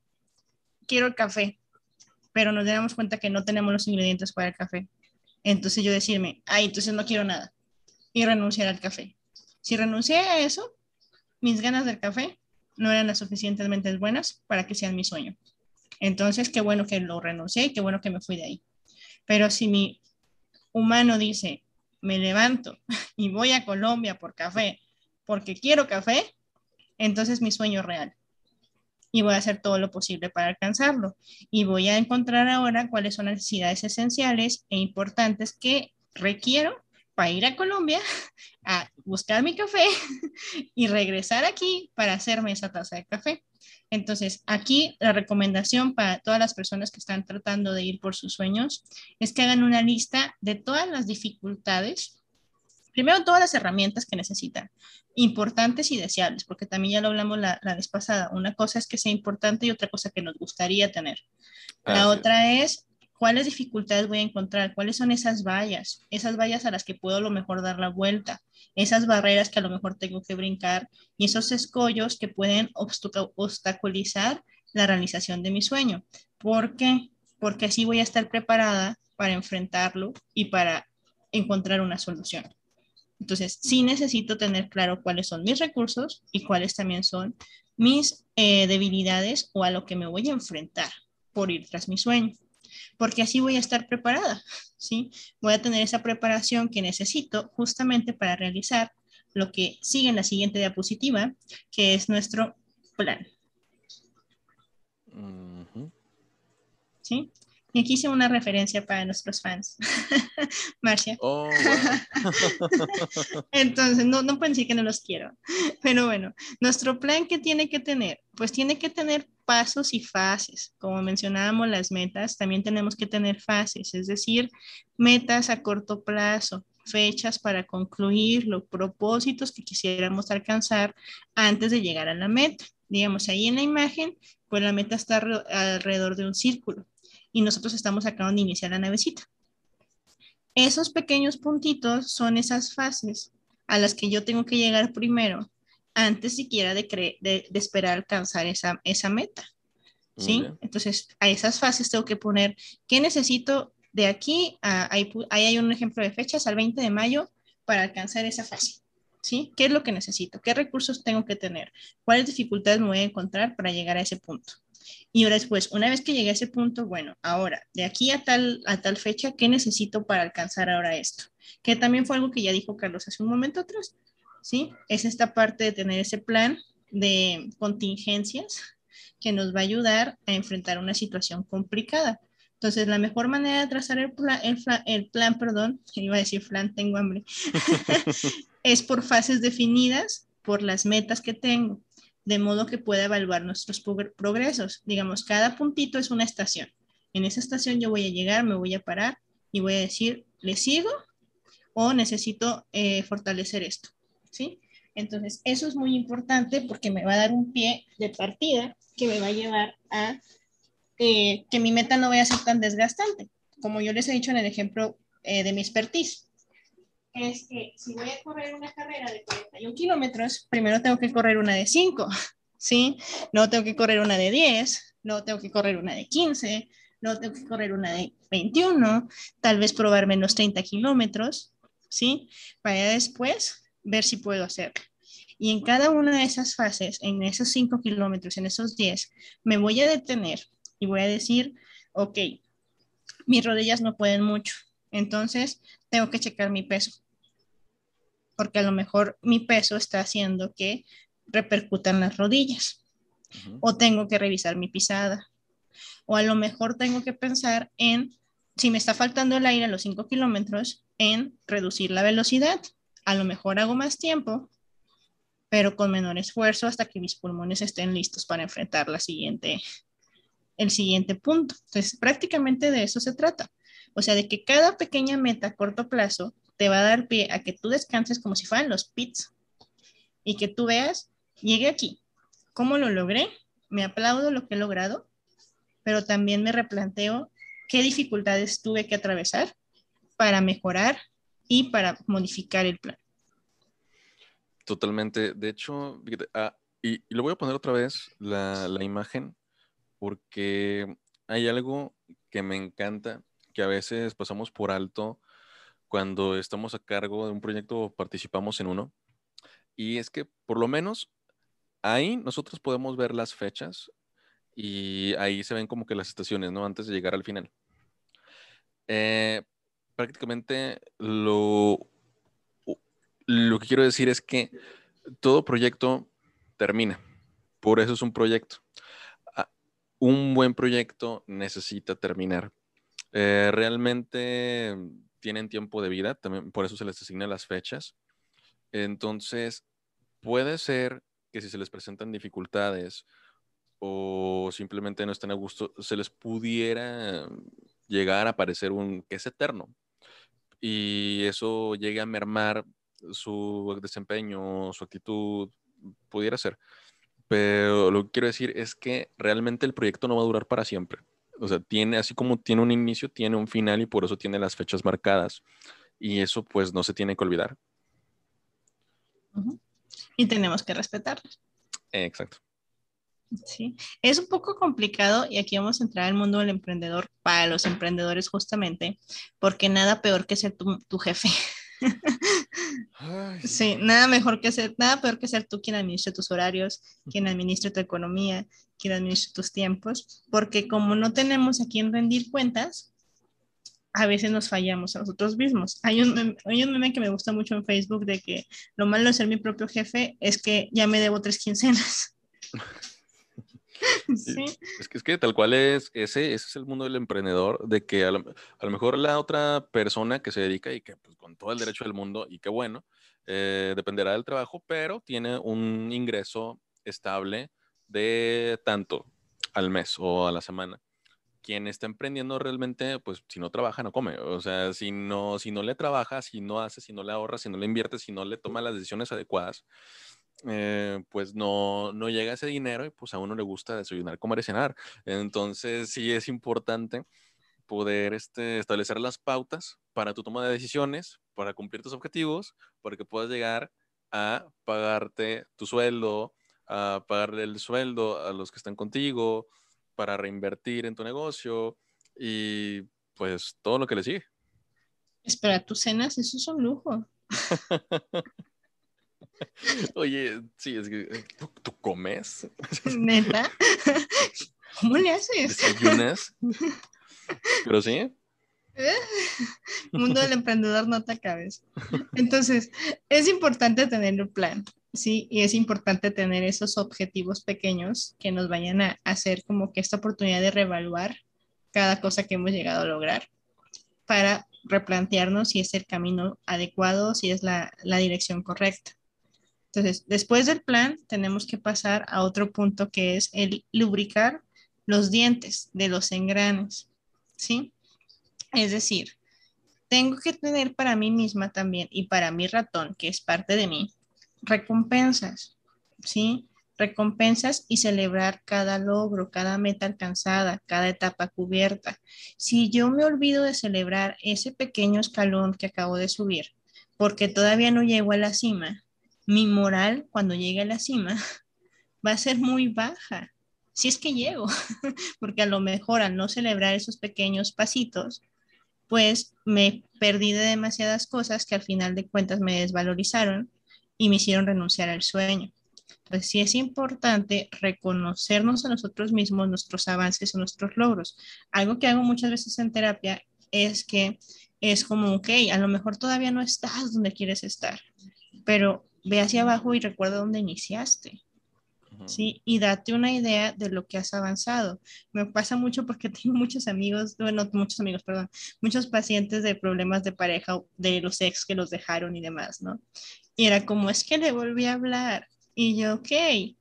quiero el café, pero nos damos cuenta que no tenemos los ingredientes para el café. Entonces yo decirme, ay, entonces no quiero nada. Y renunciar al café. Si renuncié a eso, mis ganas del café no eran las suficientemente buenas para que sean mi sueño. Entonces, qué bueno que lo renuncié y qué bueno que me fui de ahí. Pero si mi humano dice, me levanto (laughs) y voy a Colombia por café porque quiero café, entonces mi sueño real. Y voy a hacer todo lo posible para alcanzarlo. Y voy a encontrar ahora cuáles son las necesidades esenciales e importantes que requiero para ir a Colombia (laughs) a buscar mi café (laughs) y regresar aquí para hacerme esa taza de café. Entonces, aquí la recomendación para todas las personas que están tratando de ir por sus sueños es que hagan una lista de todas las dificultades, primero todas las herramientas que necesitan, importantes y deseables, porque también ya lo hablamos la, vez pasada. Una cosa es que sea importante y otra cosa que nos gustaría tener. La otra es ¿Cuáles dificultades voy a encontrar? ¿Cuáles son esas vallas? Esas vallas a las que puedo a lo mejor dar la vuelta, esas barreras que a lo mejor tengo que brincar y esos escollos que pueden obstaculizar la realización de mi sueño. ¿Por qué? Porque así voy a estar preparada para enfrentarlo y para encontrar una solución. Entonces, sí necesito tener claro cuáles son mis recursos y cuáles también son mis eh, debilidades o a lo que me voy a enfrentar por ir tras mi sueño porque así voy a estar preparada, ¿sí? Voy a tener esa preparación que necesito justamente para realizar lo que sigue en la siguiente diapositiva, que es nuestro plan. ¿Sí? Y aquí hice una referencia para nuestros fans. (laughs) Marcia. Oh, (laughs) Entonces, no, no pueden decir que no los quiero. Pero bueno, nuestro plan que tiene que tener, pues tiene que tener pasos y fases. Como mencionábamos las metas, también tenemos que tener fases, es decir, metas a corto plazo, fechas para concluir, los propósitos que quisiéramos alcanzar antes de llegar a la meta. Digamos, ahí en la imagen, pues la meta está alrededor de un círculo y nosotros estamos acabando de iniciar la navecita. Esos pequeños puntitos son esas fases a las que yo tengo que llegar primero antes siquiera de, de, de esperar alcanzar esa, esa meta. ¿Sí? Entonces, a esas fases tengo que poner qué necesito de aquí, ahí, ahí, hay un ejemplo de fechas, al 20 de mayo, para alcanzar esa fase. ¿Sí? ¿Qué es lo que necesito? ¿Qué recursos tengo que tener? ¿Cuáles dificultades me voy a encontrar para llegar a ese punto? Y ahora después, una vez que llegué a ese punto, bueno, ahora, de aquí a tal, a tal fecha, ¿qué necesito para alcanzar ahora esto? Que también fue algo que ya dijo Carlos hace un momento atrás, ¿sí? Es esta parte de tener ese plan de contingencias que nos va a ayudar a enfrentar una situación complicada. Entonces, la mejor manera de trazar el, plan, el, plan, perdón, (laughs) iba a decir plan, tengo hambre, (laughs) es por fases definidas por las metas que tengo, de modo que pueda evaluar nuestros progresos. Digamos, cada puntito es una estación. En esa estación yo voy a llegar, me voy a parar y voy a decir, ¿le sigo o necesito eh, fortalecer esto? ¿Sí? Entonces, eso es muy importante porque me va a dar un pie de partida que me va a llevar a eh, que mi meta no vaya a ser tan desgastante. Como yo les he dicho en el ejemplo eh, de mi expertise, es que si voy a correr una carrera de 41 kilómetros, primero tengo que correr una de 5, (laughs) ¿sí? No tengo que correr una de 10, no tengo que correr una de 15, no tengo que correr una de 21, tal vez probar menos 30 kilómetros, ¿sí? Para después ver si puedo hacerlo. Y en cada una de esas fases, en esos 5 kilómetros, en esos 10, me voy a detener y voy a decir, ok, mis rodillas no pueden mucho, entonces tengo que checar mi peso, porque a lo mejor mi peso está haciendo que repercutan las rodillas, o tengo que revisar mi pisada, o a lo mejor tengo que pensar en, si me está faltando el aire a los 5 kilómetros, en reducir la velocidad. A lo mejor hago más tiempo, pero con menor esfuerzo hasta que mis pulmones estén listos para enfrentar la siguiente, el siguiente punto. Entonces, prácticamente de eso se trata. O sea, de que cada pequeña meta a corto plazo te va a dar pie a que tú descanses como si fueran los pits y que tú veas, llegué aquí, ¿cómo lo logré? Me aplaudo lo que he logrado, pero también me replanteo qué dificultades tuve que atravesar para mejorar y para modificar el plan. Totalmente. De hecho, ah, y, y, lo voy a poner otra vez la, la imagen porque hay algo que me encanta, que a veces pasamos por alto cuando estamos a cargo de un proyecto o participamos en uno. Y es que por lo menos ahí nosotros podemos ver las fechas y ahí se ven como que las estaciones, ¿no? Antes de llegar al final. Eh, prácticamente lo, lo que quiero decir es que todo proyecto termina. Por eso es un proyecto un buen proyecto necesita terminar. Eh, realmente tienen tiempo de vida, también por eso se les asignan las fechas. Entonces, puede ser que si se les presentan dificultades o simplemente no están a gusto, se les pudiera llegar a parecer un que es eterno. Y eso llegue a mermar su desempeño, su actitud, pudiera ser. Pero lo que quiero decir es que realmente el proyecto no va a durar para siempre. O sea, tiene, así como tiene un inicio, tiene un final y por eso tiene las fechas marcadas. Y eso pues no se tiene que olvidar. Y tenemos que respetarlos. exacto. Sí, es un poco complicado y aquí vamos a entrar al mundo del emprendedor para los emprendedores justamente, porque nada peor que ser tu, tu jefe. Sí, nada mejor que ser, nada peor que ser tú quien administre tus horarios, quien administre tu economía, quien administre tus tiempos, porque como no tenemos a quien rendir cuentas, a veces nos fallamos a nosotros mismos. Hay un, hay un meme que me gusta mucho en Facebook de que lo malo de ser mi propio jefe es que ya me debo tres quincenas. (laughs) ¿Sí? Es, que, es que tal cual es, ese, ese es el mundo del emprendedor, de que a lo, mejor la otra persona que se dedica y que pues, con todo el derecho del mundo, y qué bueno, eh, dependerá del trabajo, pero tiene un ingreso estable de tanto al mes o a la semana. Quien está emprendiendo realmente, pues si no trabaja, no come. O sea, si no, si no le trabaja, si no hace, si no le ahorra, si no le invierte, si no le toma las decisiones adecuadas, eh, pues no, no llega ese dinero y pues a uno le gusta desayunar, comer y cenar. Entonces sí es importante poder este, establecer las pautas para tu toma de decisiones, para cumplir tus objetivos, para que puedas llegar a pagarte tu sueldo, a pagarle el sueldo a los que están contigo, para reinvertir en tu negocio y pues todo lo que le sigue. Espera, tus cenas, eso es un lujo. (laughs) Oye, sí, es que eh, tú, comes. (laughs) ¿Neta? (laughs) ¿Cómo le haces? ¿Desayunas? Pero sí. Mundo del emprendedor no te acabes. Entonces, es importante tener un plan. Sí, y es importante tener esos objetivos pequeños que nos vayan a hacer como que esta oportunidad de reevaluar cada cosa que hemos llegado a lograr para replantearnos si es el camino adecuado, si es la, la dirección correcta. Entonces, después del plan, tenemos que pasar a otro punto que es el lubricar los dientes de los engranes, ¿sí? Es decir, tengo que tener para mí misma también y para mi ratón, que es parte de mí, recompensas, ¿sí? Recompensas y celebrar cada logro, cada meta alcanzada, cada etapa cubierta. Si yo me olvido de celebrar ese pequeño escalón que acabo de subir, porque todavía no llego a la cima, mi moral cuando llegue a la cima (laughs) va a ser muy baja, si es que llego, (laughs) porque a lo mejor al no celebrar esos pequeños pasitos, pues me perdí de demasiadas cosas que al final de cuentas me desvalorizaron y me hicieron renunciar al sueño. Entonces sí es importante reconocernos a nosotros mismos nuestros avances o nuestros logros. Algo que hago muchas veces en terapia es que es como, ok, a lo mejor todavía no estás donde quieres estar, pero ve hacia abajo y recuerda dónde iniciaste. ¿sí? Y date una idea de lo que has avanzado. Me pasa mucho porque (laughs) tengo muchos amigos, bueno, muchos amigos, perdón, muchos pacientes de problemas de pareja, de los ex que los dejaron y demás, ¿no? Y era como, es que le volví a hablar. Y yo, ok,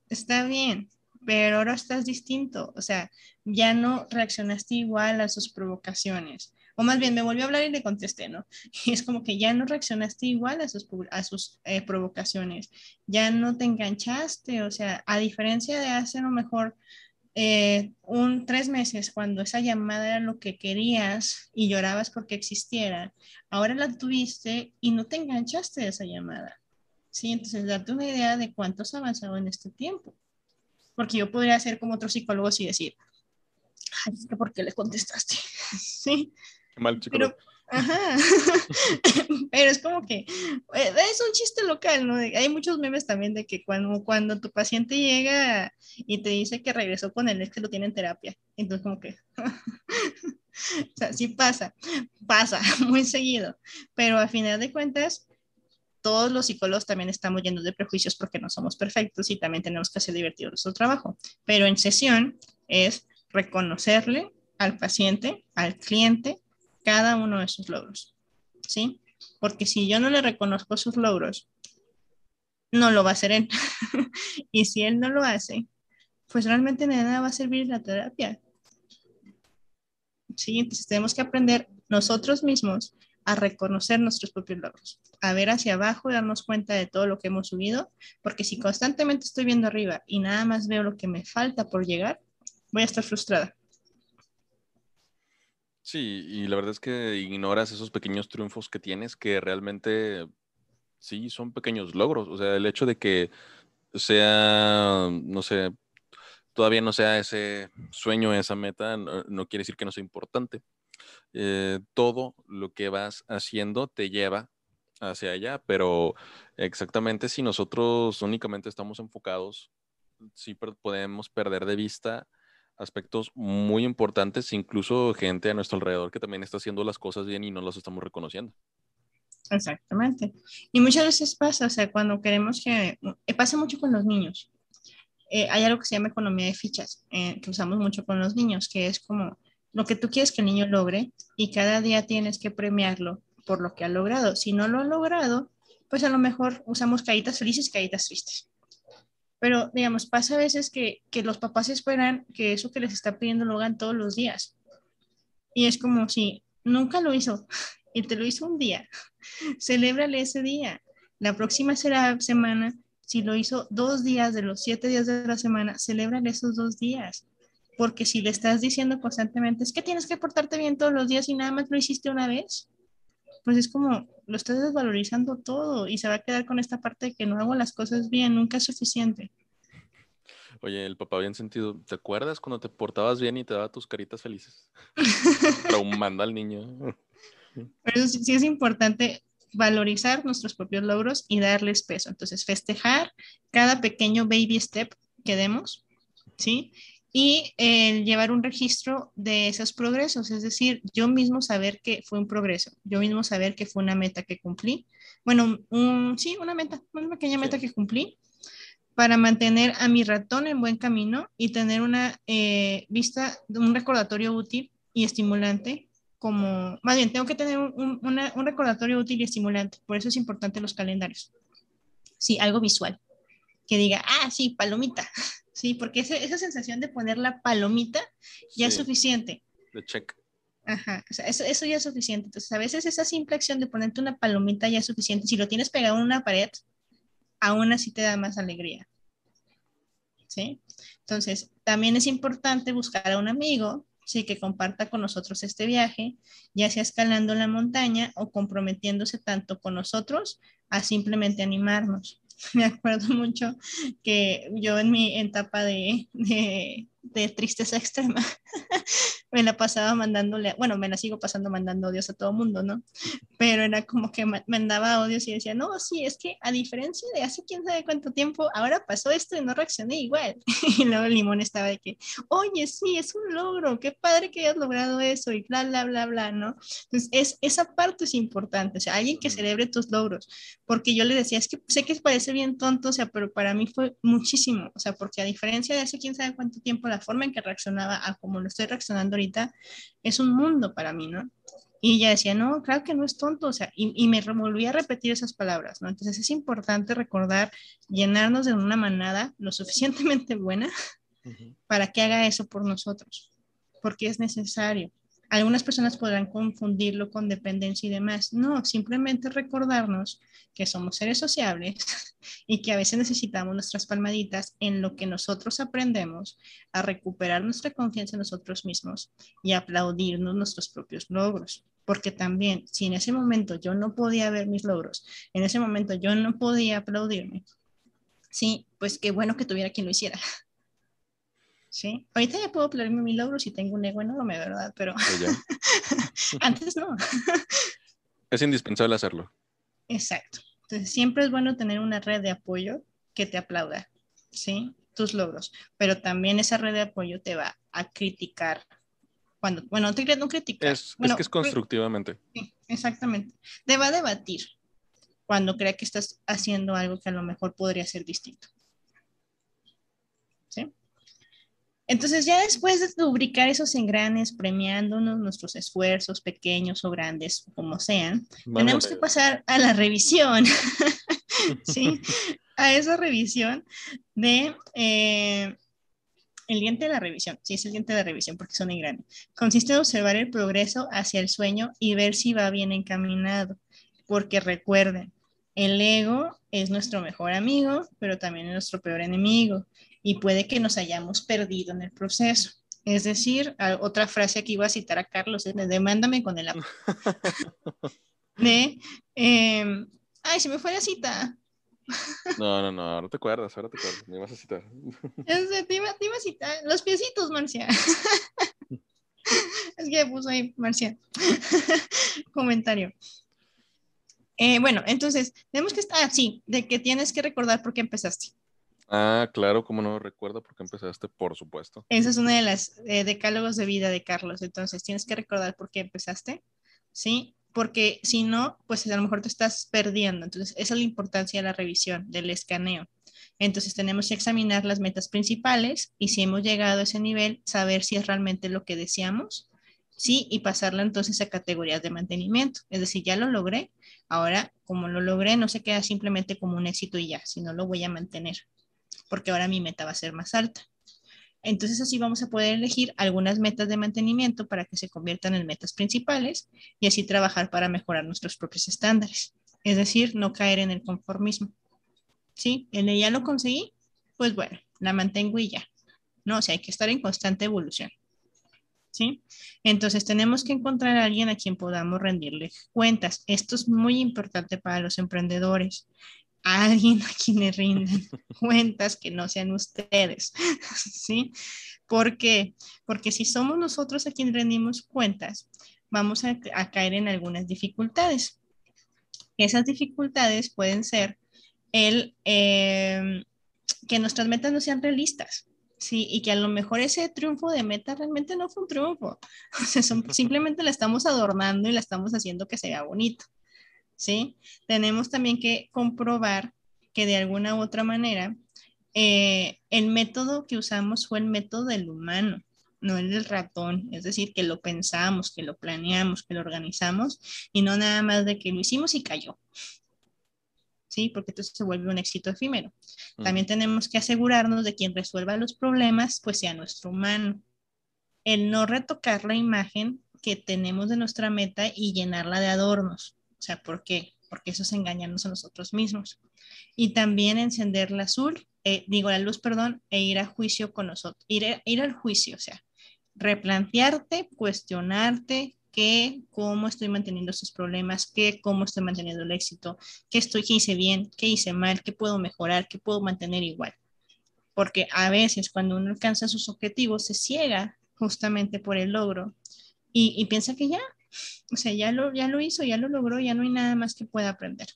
está bien, pero ahora estás distinto. O sea, ya no reaccionaste igual a sus provocaciones o más bien me volvió a hablar y le contesté, ¿no? (laughs) Y es como que ya no reaccionaste igual a sus, a sus eh, provocaciones, ya no te enganchaste, o sea, a diferencia de hace a lo mejor eh, un tres meses cuando esa llamada era lo que querías y llorabas porque existiera, ahora la tuviste y no te enganchaste de esa llamada. Sí, entonces date una idea de cuánto has avanzado en este tiempo. Porque yo podría ser como otros psicólogos y decir, ay, es que ¿por qué le contestaste? (laughs) sí, Mal chico. Pero, ajá. (laughs) Pero es como que eh, es un chiste local, ¿no? Hay muchos memes también de que cuando, cuando tu paciente llega y te dice que regresó con el ex que lo tiene en terapia, entonces como que, (laughs) o sea, sí pasa, pasa muy seguido, pero a final de cuentas, todos los psicólogos también estamos llenos de prejuicios porque no somos perfectos y también tenemos que hacer divertido nuestro trabajo, pero en sesión es reconocerle al paciente, al cliente, cada uno de sus logros, ¿sí? Porque si yo no le reconozco sus logros, no lo va a hacer él. (laughs) y si él no lo hace, pues realmente nada va a servir la terapia. Sí, entonces tenemos que aprender nosotros mismos a reconocer nuestros propios logros, a ver hacia abajo y darnos cuenta de todo lo que hemos subido, porque si constantemente estoy viendo arriba y nada más veo lo que me falta por llegar, voy a estar frustrada. Sí, y la verdad es que ignoras esos pequeños triunfos que tienes que realmente sí son pequeños logros. O sea, el hecho de que sea, no sé, todavía no sea ese sueño, esa meta, no, quiere decir que no sea importante. Eh, todo lo que vas haciendo te lleva hacia allá, pero exactamente si nosotros únicamente estamos enfocados, sí podemos perder de vista aspectos muy importantes, incluso gente a nuestro alrededor que también está haciendo las cosas bien y no las estamos reconociendo. Exactamente. Y muchas veces pasa, o sea, cuando queremos que, eh, pasa mucho con los niños. Eh, hay algo que se llama economía de fichas, que usamos mucho con los niños, que es como lo que tú quieres que el niño logre y cada día tienes que premiarlo por lo que ha logrado. Si no lo ha logrado, pues a lo mejor usamos caritas felices y caritas tristes. Pero, digamos, pasa a veces que, que los papás esperan que eso que les está pidiendo lo hagan todos los días. Y es como si nunca lo hizo (laughs) y te lo hizo un día, (laughs) celébrale ese día. La próxima será semana, si lo hizo dos días de los siete días de la semana, celébrale esos dos días. Porque si le estás diciendo constantemente, es que tienes que portarte bien todos los días y nada más lo hiciste una vez, pues es como lo estás desvalorizando todo y se va a quedar con esta parte de que no hago las cosas bien, nunca es suficiente. Oye, el papá bien sentido, ¿te acuerdas cuando te portabas bien y te daba tus caritas felices? (laughs) Traumando al niño. Pero sí, sí es importante valorizar nuestros propios logros y darles peso. Entonces, festejar cada pequeño baby step que demos, ¿sí? Y el llevar un registro de esos progresos, es decir, yo mismo saber que fue un progreso, yo mismo saber que fue una meta que cumplí, bueno, un, sí, una meta, una pequeña meta que cumplí para mantener a mi ratón en buen camino y tener una eh, vista, un recordatorio útil y estimulante, como, más bien, tengo que tener un, un recordatorio útil y estimulante, por eso es importante los calendarios. Sí, algo visual, que diga, ah, sí, palomita, (laughs) Sí, porque esa sensación de poner la palomita ya es suficiente. De check. Ajá, o sea, eso, eso, ya es suficiente. Entonces, a veces esa simple acción de ponerte una palomita ya es suficiente. Si lo tienes pegado en una pared, aún así te da más alegría. ¿Sí? Entonces, también es importante buscar a un amigo, sí, que comparta con nosotros este viaje, ya sea escalando la montaña o comprometiéndose tanto con nosotros a simplemente animarnos. (laughs) me acuerdo mucho que yo en mi etapa de, de, tristeza extrema (laughs) me la pasaba mandándole, bueno, me la sigo pasando mandando odios a todo mundo, ¿no? Pero era como que mandaba odios y decía, no, sí, es que a diferencia de hace quién sabe cuánto tiempo, ahora pasó esto y no reaccioné igual. (laughs) Y luego el limón estaba de que, oye, sí, es un logro, qué padre que hayas logrado eso y bla, bla, bla, bla, ¿no? Entonces, es, esa parte es importante, o sea, alguien que celebre tus logros, porque yo le decía, es que sé que parece bien tonto, o sea, pero para mí fue muchísimo, o sea, porque a diferencia de hace quién sabe cuánto tiempo, la forma en que reaccionaba a como lo estoy reaccionando ahorita es un mundo para mí, ¿no? Y ella decía, no, claro que no es tonto, o sea, y, me volví a repetir esas palabras, ¿no? Entonces es importante recordar, llenarnos de una manada lo suficientemente buena para que haga eso por nosotros, porque es necesario. Algunas personas podrán confundirlo con dependencia y demás. No, simplemente recordarnos que somos seres sociables (laughs) y que a veces necesitamos nuestras palmaditas en lo que nosotros aprendemos a recuperar nuestra confianza en nosotros mismos y aplaudirnos nuestros propios logros. Porque también, si en ese momento yo no podía ver mis logros, en ese momento yo no podía aplaudirme, sí, pues qué bueno que tuviera quien lo hiciera. (laughs) ¿sí? Ahorita ya puedo aplaudirme mi logro si tengo un ego enorme, ¿verdad? Pero (laughs) antes no. es indispensable hacerlo. Exacto. Entonces, siempre es bueno tener una red de apoyo que te aplauda, ¿sí? Tus logros, pero también esa red de apoyo te va a criticar cuando, bueno, no, te, no criticar. Es, es que es constructivamente. Sí, exactamente. Te va a debatir cuando crea que estás haciendo algo que a lo mejor podría ser distinto. ¿Sí? Entonces ya después de lubricar esos engranes, premiándonos nuestros esfuerzos pequeños o grandes, como sean, tenemos que pasar a la revisión, (laughs) ¿sí? A esa revisión de... Eh, el diente de la revisión, sí es el diente de la revisión porque son engranes. Consiste en observar el progreso hacia el sueño y ver si va bien encaminado. Porque recuerden, el ego es nuestro mejor amigo, pero también es nuestro peor enemigo y puede que nos hayamos perdido en el proceso. Es decir, otra frase que iba a citar a Carlos es, demándame con el (laughs) de, em, ay, se me fue la cita. No, no, no, ahora te acuerdas, ahora te acuerdas, me ibas a citar. te, iba, a citar, los piecitos, Marcia. (laughs) es que puso ahí, Marcia. (laughs) Comentario. Eh, bueno, entonces, tenemos que estar así, de que tienes que recordar por qué empezaste. Ah, claro, como no recuerdo por qué empezaste, por supuesto. Esa es una de las eh, decálogos de vida de Carlos. Entonces, tienes que recordar por qué empezaste, ¿sí? Porque si no, pues a lo mejor te estás perdiendo. Entonces, esa es la importancia de la revisión, del escaneo. Entonces, tenemos que examinar las metas principales y si hemos llegado a ese nivel, saber si es realmente lo que deseamos, ¿sí? Y pasarla entonces a categorías de mantenimiento. Es decir, ya lo logré, ahora como lo logré, no se queda simplemente como un éxito y ya, sino lo voy a mantener porque ahora mi meta va a ser más alta. Entonces así vamos a poder elegir algunas metas de mantenimiento para que se conviertan en metas principales y así trabajar para mejorar nuestros propios estándares. Es decir, no caer en el conformismo. ¿Sí? En el ya lo conseguí, pues bueno, la mantengo y ya. No, o sea, hay que estar en constante evolución. ¿Sí? Entonces tenemos que encontrar a alguien a quien podamos rendirle cuentas. Esto es muy importante para los emprendedores alguien a quien le rindan (laughs) cuentas que no sean ustedes, (laughs) ¿sí? ¿Por qué? Porque si somos nosotros a quien rendimos cuentas, vamos a, caer en algunas dificultades. Esas dificultades pueden ser el em, que nuestras metas no sean realistas, Sí, y que a lo mejor ese triunfo de meta realmente no fue un triunfo. (laughs) O sea, simplemente la estamos adornando y la estamos haciendo que sea bonito. ¿Sí? Tenemos también que comprobar que de alguna u otra manera eh, el método que usamos fue el método del humano, no el del ratón. Es decir, que lo pensamos, que lo planeamos, que lo organizamos y no nada más de que lo hicimos y cayó. ¿sí? Porque entonces se vuelve un éxito efímero. También tenemos que asegurarnos de quien resuelva los problemas, pues sea nuestro humano. El no retocar la imagen que tenemos de nuestra meta y llenarla de adornos. O sea, ¿por qué? Porque eso es engañarnos a nosotros mismos. Y también encender la azul, eh, digo la luz, perdón, e ir a juicio con nosotros, ir, ir al juicio, o sea, replantearte, cuestionarte, qué, cómo estoy manteniendo estos problemas, qué, cómo estoy manteniendo el éxito, qué estoy, qué hice bien, qué hice mal, qué puedo mejorar, qué puedo mantener igual. Porque a veces cuando uno alcanza sus objetivos se ciega justamente por el logro y, y piensa que ya, o sea, ya lo, ya lo hizo, ya lo logró, ya no hay nada más que pueda aprender.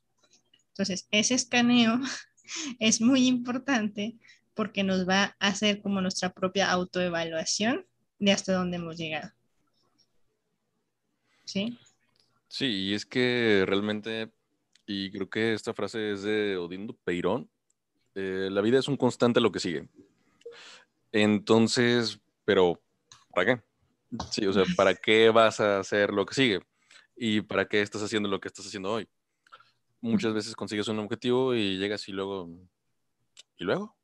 Entonces, ese escaneo (laughs) es muy importante porque nos va a hacer como nuestra propia autoevaluación de hasta dónde hemos llegado. ¿sí? Sí, y es que realmente, y creo que esta frase es de Odindo Peirón, eh, la vida es un constante lo que sigue. Entonces, pero, ¿para qué? Sí, o sea, ¿para qué vas a hacer lo que sigue? ¿Y para qué estás haciendo lo que estás haciendo hoy? Muchas veces consigues un objetivo y llegas y luego, ¿y luego?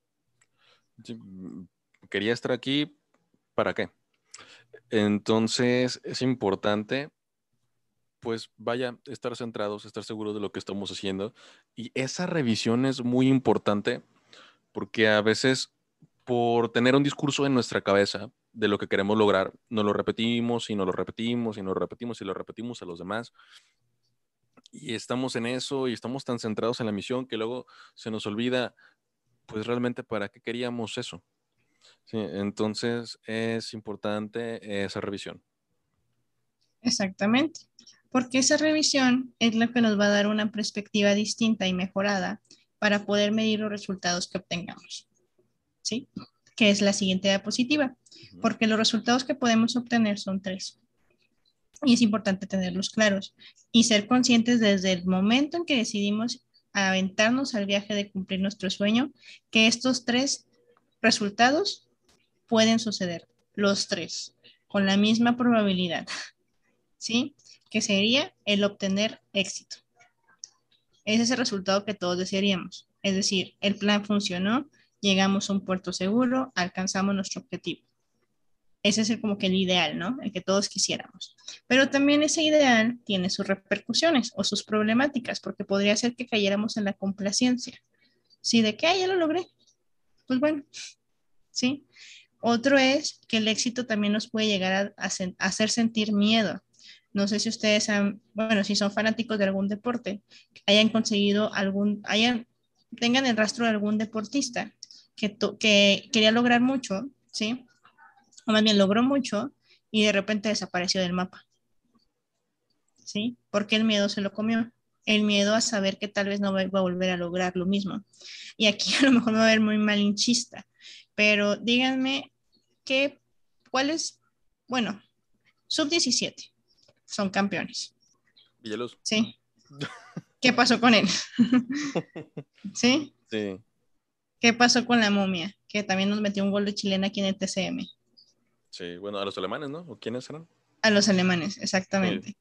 quería estar aquí, ¿para qué? Entonces, es importante pues vaya, estar centrados, estar seguros de lo que estamos haciendo. Y esa revisión es muy importante porque a veces por tener un discurso en nuestra cabeza de lo que queremos lograr, nos lo repetimos y nos lo repetimos y nos lo repetimos y lo repetimos a los demás. Y estamos en eso y estamos tan centrados en la misión que luego se nos olvida, pues realmente para qué queríamos eso. entonces es importante esa revisión. Exactamente porque esa revisión es lo que nos va a dar una perspectiva distinta y mejorada para poder medir los resultados que obtengamos. ¿Sí? Que es la siguiente diapositiva, porque los resultados que podemos obtener son tres. Y es importante tenerlos claros y ser conscientes desde el momento en que decidimos aventarnos al viaje de cumplir nuestro sueño, que estos tres resultados pueden suceder, los tres, con la misma probabilidad. (laughs) ¿Sí? que sería el obtener éxito. Ese es el resultado que todos desearíamos. Es decir, el plan funcionó, llegamos a un puerto seguro, alcanzamos nuestro objetivo. Ese es el, como que el ideal, ¿no? El que todos quisiéramos. Pero también ese ideal tiene sus repercusiones o sus problemáticas, porque podría ser que cayéramos en la complacencia. Si de qué, ya lo logré. Pues bueno, ¿sí? Otro es que el éxito también nos puede llegar a hacer sentir miedo. No sé si ustedes han, bueno, si son fanáticos de algún deporte, hayan conseguido algún, hayan, tengan el rastro de algún deportista que, que quería lograr mucho, ¿sí? O más bien logró mucho y de repente desapareció del mapa. ¿Sí? Porque el miedo se lo comió. El miedo a saber que tal vez no va a volver a lograr lo mismo. Y aquí (laughs) a lo mejor me va a ver muy malinchista, pero díganme qué, cuál es, bueno, sub 17 son campeones. Villaluz. Sí. ¿Qué pasó con él? (laughs) ¿Sí? Sí. ¿Qué pasó con la momia? Que también nos metió un gol de chilena aquí en el TCM. Sí, bueno, a los alemanes, ¿no? ¿O quiénes eran? A los alemanes, exactamente.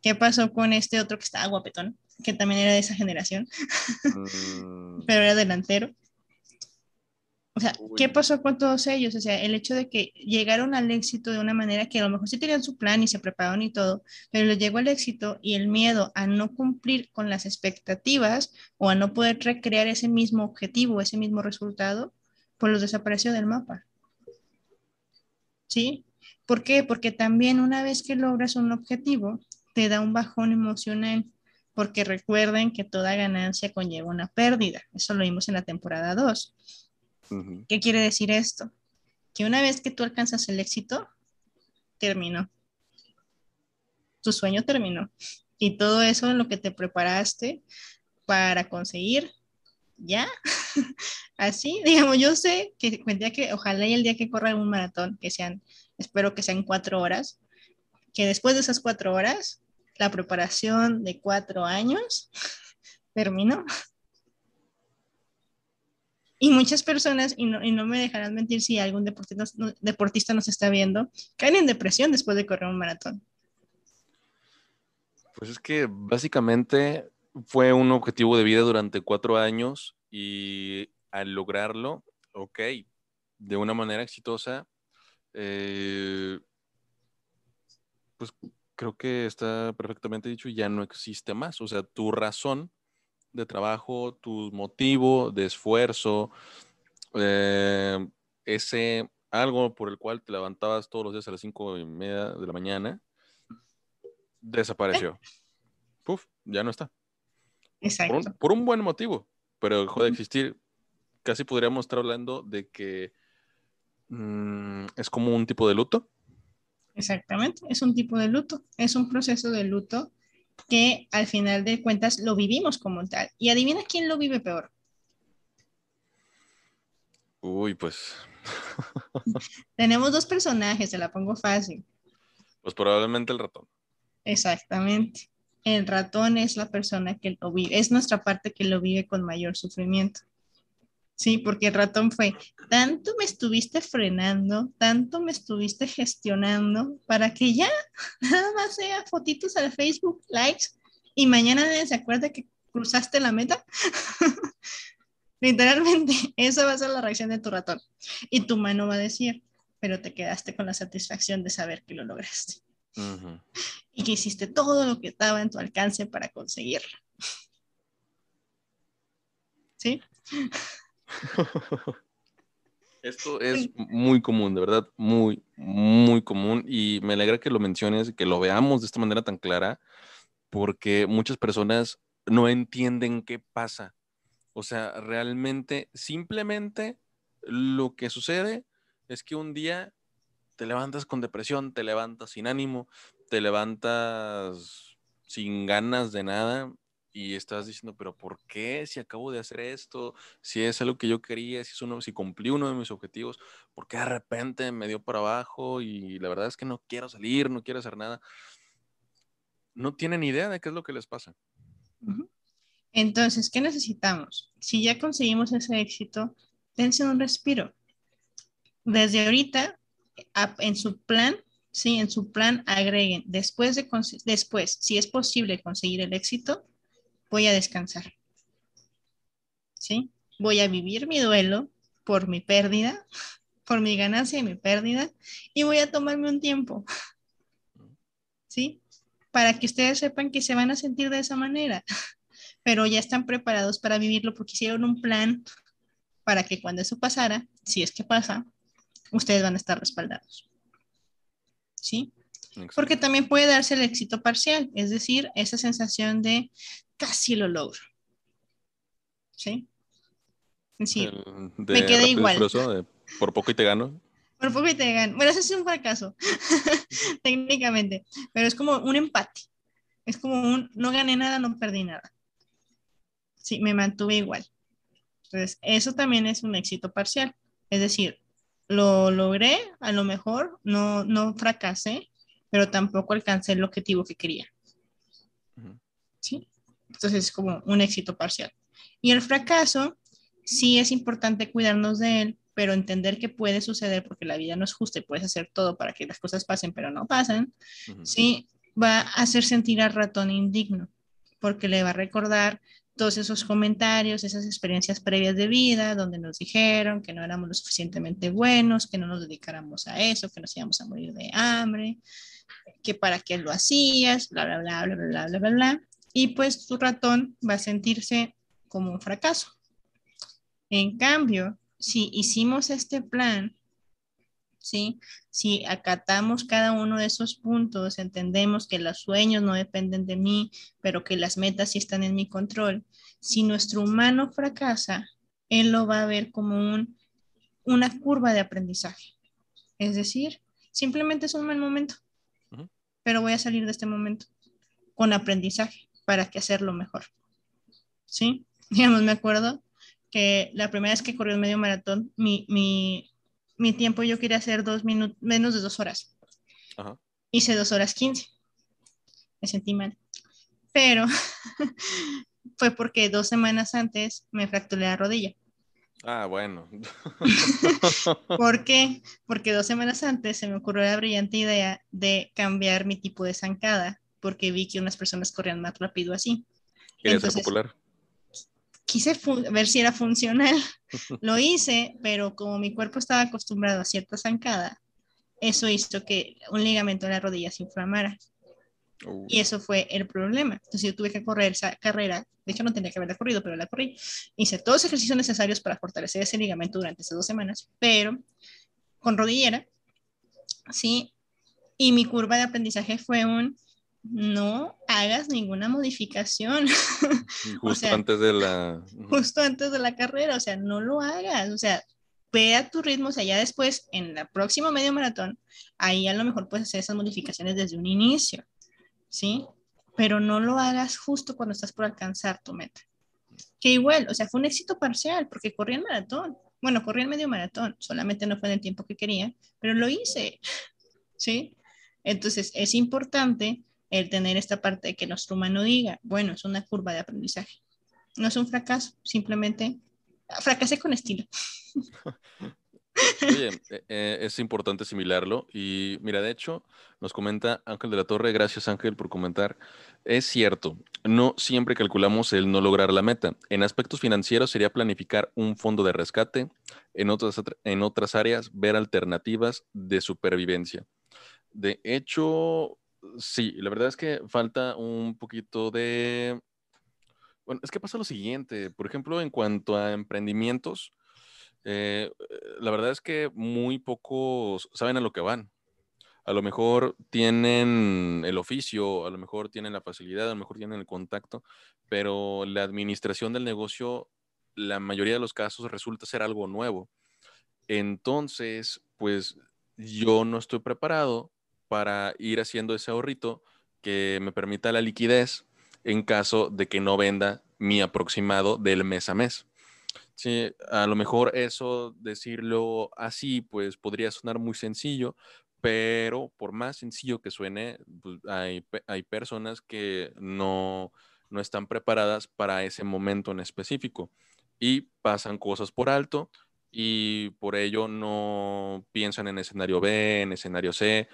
¿Qué pasó con este otro que estaba guapetón? Que también era de esa generación, mm. (laughs) pero era delantero. O sea, ¿qué pasó con todos ellos? O sea, el hecho de que llegaron al éxito de una manera que a lo mejor sí tenían su plan y se prepararon y todo, pero les llegó el éxito y el miedo a no cumplir con las expectativas o a no poder recrear ese mismo objetivo, ese mismo resultado, pues los desapareció del mapa. ¿Sí? ¿Por qué? Porque también una vez que logras un objetivo, te da un bajón emocional, porque recuerden que toda ganancia conlleva una pérdida. Eso lo vimos en la temporada 2 ¿Qué quiere decir esto? Que una vez que tú alcanzas el éxito, terminó. Tu sueño terminó. Y todo eso lo que te preparaste para conseguir ya, (laughs) así, digamos, yo sé que el que, ojalá y el día que corra un maratón, que sean, espero que sean cuatro horas, que después de esas cuatro horas, la preparación de cuatro años (laughs) terminó. Y muchas personas, y no, y no, me dejarán mentir si algún deportista, deportista nos está viendo, caen en depresión después de correr un maratón. Pues es que básicamente fue un objetivo de vida durante cuatro años y al lograrlo, ok, de una manera exitosa, eh, pues creo que está perfectamente dicho ya no existe más. O sea, tu razón de trabajo, tu motivo de esfuerzo, eh, ese algo por el cual te levantabas todos los días a las cinco y media de la mañana, desapareció. Puf, ya no está. Exacto. Por un, buen motivo, pero dejó de existir. Casi podríamos estar hablando de que mm, es como un tipo de luto. Exactamente, es un tipo de luto, es un proceso de luto que al final de cuentas lo vivimos como tal. Y adivina quién lo vive peor. Uy, pues. (laughs) Tenemos dos personajes, se la pongo fácil. Pues probablemente el ratón. Exactamente. El ratón es la persona que lo vive, es nuestra parte que lo vive con mayor sufrimiento. Sí, porque el ratón fue, tanto me estuviste frenando, tanto me estuviste gestionando para que ya (laughs) nada más sea fotitos al Facebook, likes, y mañana se acuerda que cruzaste la meta. (laughs) Literalmente, esa va a ser la reacción de tu ratón. Y tu mano va a decir, pero te quedaste con la satisfacción de saber que lo lograste. Y que hiciste todo lo que estaba en tu alcance para conseguirlo. ¿Sí? (laughs) Esto es muy común, de verdad, muy, muy común. Y me alegra que lo menciones, que lo veamos de esta manera tan clara, porque muchas personas no entienden qué pasa. O sea, realmente, simplemente lo que sucede es que un día te levantas con depresión, te levantas sin ánimo, te levantas sin ganas de nada y estás diciendo, pero ¿por qué? Si acabo de hacer esto, si es algo que yo quería, si, es uno, si cumplí uno de mis objetivos, ¿por qué de repente me dio para abajo? Y la verdad es que no quiero salir, no quiero hacer nada. No tienen idea de qué es lo que les pasa. Entonces, ¿qué necesitamos? Si ya conseguimos ese éxito, dense un respiro. Desde ahorita, en su plan, sí, en su plan agreguen, después de, después, si es posible conseguir el éxito, voy a descansar. ¿Sí? Voy a vivir mi duelo por mi pérdida, (laughs) por mi ganancia y mi pérdida, y voy a tomarme un tiempo. (laughs) ¿Sí? Para que ustedes sepan que se van a sentir de esa manera, (laughs) pero ya están preparados para vivirlo porque hicieron un plan para que cuando eso pasara, si es que pasa, ustedes van a estar respaldados. ¿Sí? Porque también puede darse el éxito parcial, es decir, esa sensación de casi lo logro. ¿Sí? Sí. me quedé igual. por poco y te gano. Por poco y te gano. Bueno, eso es un fracaso, (laughs) técnicamente, pero es como un empate. Es como un no gané nada, no perdí nada. Sí, me mantuve igual. Entonces, eso también es un éxito parcial. Es decir, lo logré, a lo mejor no, no fracasé, pero tampoco alcancé el objetivo que quería. ¿Sí? Entonces es como un éxito parcial. Y el fracaso, sí es importante cuidarnos de él, pero entender que puede suceder porque la vida no es justa y puedes hacer todo para que las cosas pasen, pero no pasan, sí, va a hacer sentir al ratón indigno, porque le va a recordar todos esos comentarios, esas experiencias previas de vida, donde nos dijeron que no éramos lo suficientemente buenos, que no nos dedicáramos a eso, que nos íbamos a morir de hambre, que para qué lo hacías, bla, bla, bla, bla, bla, bla, bla, bla y pues tu ratón va a sentirse como un fracaso. En cambio, si hicimos este plan, ¿sí? si acatamos cada uno de esos puntos, entendemos que los sueños no dependen de mí, pero que las metas sí están en mi control, si nuestro humano fracasa, él lo va a ver como un, una curva de aprendizaje. Es decir, simplemente es un mal momento, pero voy a salir de este momento con aprendizaje para que hacerlo mejor. ¿Sí? (laughs) Digamos, me acuerdo que la primera vez que corrió el medio maratón, mi, mi, mi tiempo yo quería hacer dos minutos, menos de dos horas. Ajá. Hice dos horas quince. Me sentí mal. Pero (laughs) fue porque dos semanas antes me fracturé la rodilla. Ah, bueno. (laughs) ¿Por qué? (laughs) Porque dos semanas antes se me ocurrió la brillante idea de cambiar mi tipo de zancada, porque vi que unas personas corrían más rápido así. ¿Quieres ser popular? Quise ver si era funcional. (laughs) Lo hice, pero como mi cuerpo estaba acostumbrado a cierta zancada, eso hizo que un ligamento de la rodilla se inflamara. Y eso fue el problema. Entonces yo tuve que correr esa carrera. De hecho, no tenía que haberla corrido, pero la corrí. Hice todos los ejercicios necesarios para fortalecer ese ligamento durante esas dos semanas, pero con rodillera, ¿sí? Y mi curva de aprendizaje fue un, no hagas ninguna modificación. (laughs) Justo antes de la... (laughs) Justo antes de la carrera, o sea, no lo hagas, o sea, ve a tu ritmo, o sea, ya después, en la próxima medio maratón, ahí a lo mejor puedes hacer esas modificaciones desde un inicio. ¿Sí? Pero no lo hagas justo cuando estás por alcanzar tu meta. Que igual, o sea, fue un éxito parcial porque corrí el maratón. Bueno, corrí el medio maratón, solamente no fue en el tiempo que quería, pero lo hice, (laughs) ¿sí? Entonces, es importante el tener esta parte de que nuestro humano diga, bueno, es una curva de aprendizaje. No es un fracaso, simplemente fracasé con estilo. (laughs) Oye, eh, eh, es importante asimilarlo y mira, de hecho, nos comenta Ángel de la Torre, gracias Ángel por comentar. Es cierto, no siempre calculamos el no lograr la meta. En aspectos financieros sería planificar un fondo de rescate, en otras, en otras áreas ver alternativas de supervivencia. De hecho, sí, la verdad es que falta un poquito de... Bueno, es que pasa lo siguiente, por ejemplo, en cuanto a emprendimientos, eh, la verdad es que muy pocos saben a lo que van. A lo mejor tienen el oficio, a lo mejor tienen la facilidad, a lo mejor tienen el contacto, pero la administración del negocio, la mayoría de los casos resulta ser algo nuevo. Entonces, pues yo no estoy preparado para ir haciendo ese ahorrito que me permita la liquidez en caso de que no venda mi aproximado del mes a mes. Sí, a lo mejor eso, decirlo así, pues podría sonar muy sencillo, pero por más sencillo que suene, pues, hay, hay, personas que no, no están preparadas para ese momento en específico y pasan cosas por alto y por ello no piensan en escenario B, en escenario C.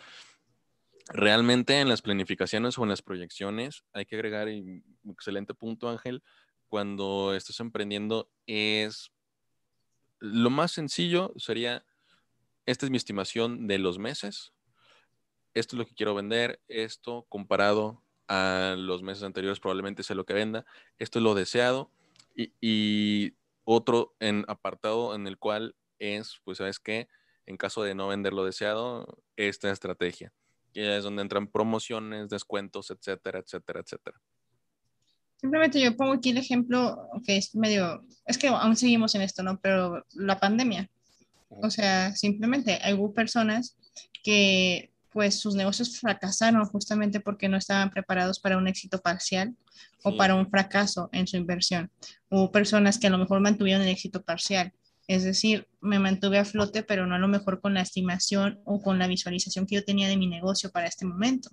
Realmente en las planificaciones o en las proyecciones hay que agregar, un excelente punto Ángel, cuando estás emprendiendo es lo más sencillo sería, esta es mi estimación de los meses, esto es lo que quiero vender, esto comparado a los meses anteriores probablemente sea lo que venda, esto es lo deseado y, otro en apartado en el cual es, pues sabes qué, en caso de no vender lo deseado, esta estrategia, que es donde entran promociones, descuentos, etcétera, etcétera, etcétera. Simplemente yo pongo aquí el ejemplo que es medio, es que aún seguimos en esto, ¿no? Pero la pandemia. O sea, simplemente hubo personas que pues sus negocios fracasaron justamente porque no estaban preparados para un éxito parcial o para un fracaso en su inversión. Hubo personas que a lo mejor mantuvieron el éxito parcial, es decir, me mantuve a flote, pero no a lo mejor con la estimación o con la visualización que yo tenía de mi negocio para este momento.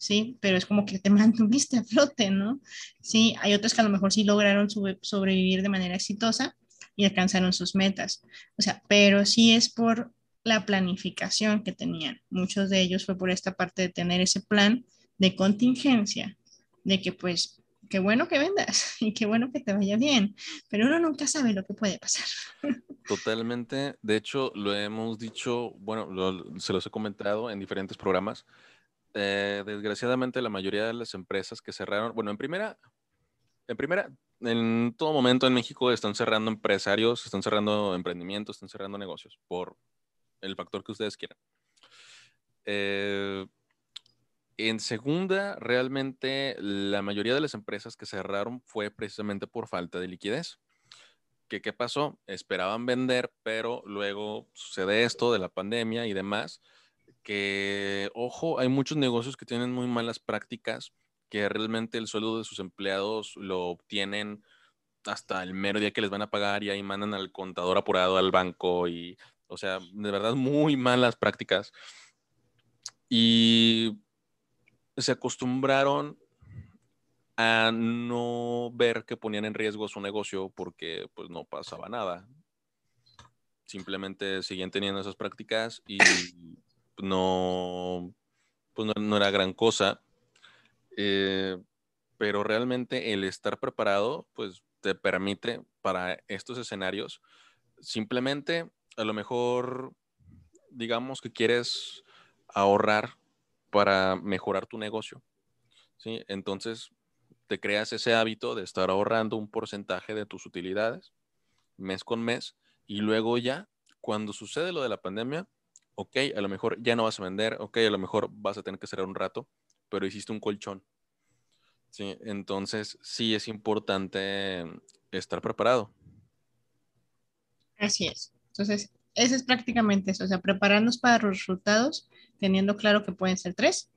¿Sí? Pero es como que te (laughs) mantuviste a flote, ¿no? Sí, hay otros que a lo mejor sí lograron sobrevivir de manera exitosa y alcanzaron sus metas. O sea, pero sí es por la planificación que tenían. Muchos de ellos fue por esta parte de tener ese plan de contingencia, de que pues, qué bueno que vendas (laughs) y qué bueno que te vaya bien, pero uno nunca sabe lo que puede pasar. (laughs) Totalmente. De hecho, lo hemos dicho, bueno, se los he comentado en diferentes programas. Eh, desgraciadamente la mayoría de las empresas que cerraron, bueno, en primera, en primera, en todo momento en México están cerrando empresarios, están cerrando emprendimientos, están cerrando negocios por el factor que ustedes quieran. Eh, en segunda, realmente la mayoría de las empresas que cerraron fue precisamente por falta de liquidez. ¿Qué, ¿Qué pasó? Esperaban vender, pero luego sucede esto de la pandemia y demás que, ojo, hay muchos negocios que tienen muy malas prácticas, que realmente el sueldo de sus empleados lo obtienen hasta el mero día que les van a pagar y ahí mandan al contador apurado al banco y, o sea, de verdad muy malas prácticas. Y se acostumbraron a no ver que ponían en riesgo su negocio porque pues no pasaba nada. Simplemente seguían teniendo esas prácticas y no, pues no, era gran cosa. Eh, pero realmente el estar preparado, pues te permite para estos escenarios, simplemente a lo mejor, digamos que quieres ahorrar para mejorar tu negocio. ¿sí? Entonces, te creas ese hábito de estar ahorrando un porcentaje de tus utilidades mes con mes y luego ya, cuando sucede lo de la pandemia, ok, a lo mejor ya no vas a vender, ok, a lo mejor vas a tener que cerrar un rato, pero hiciste un colchón. Sí, entonces sí es importante estar preparado. Así es. Entonces, eso es prácticamente eso, o sea, prepararnos para los resultados, teniendo claro que pueden ser tres,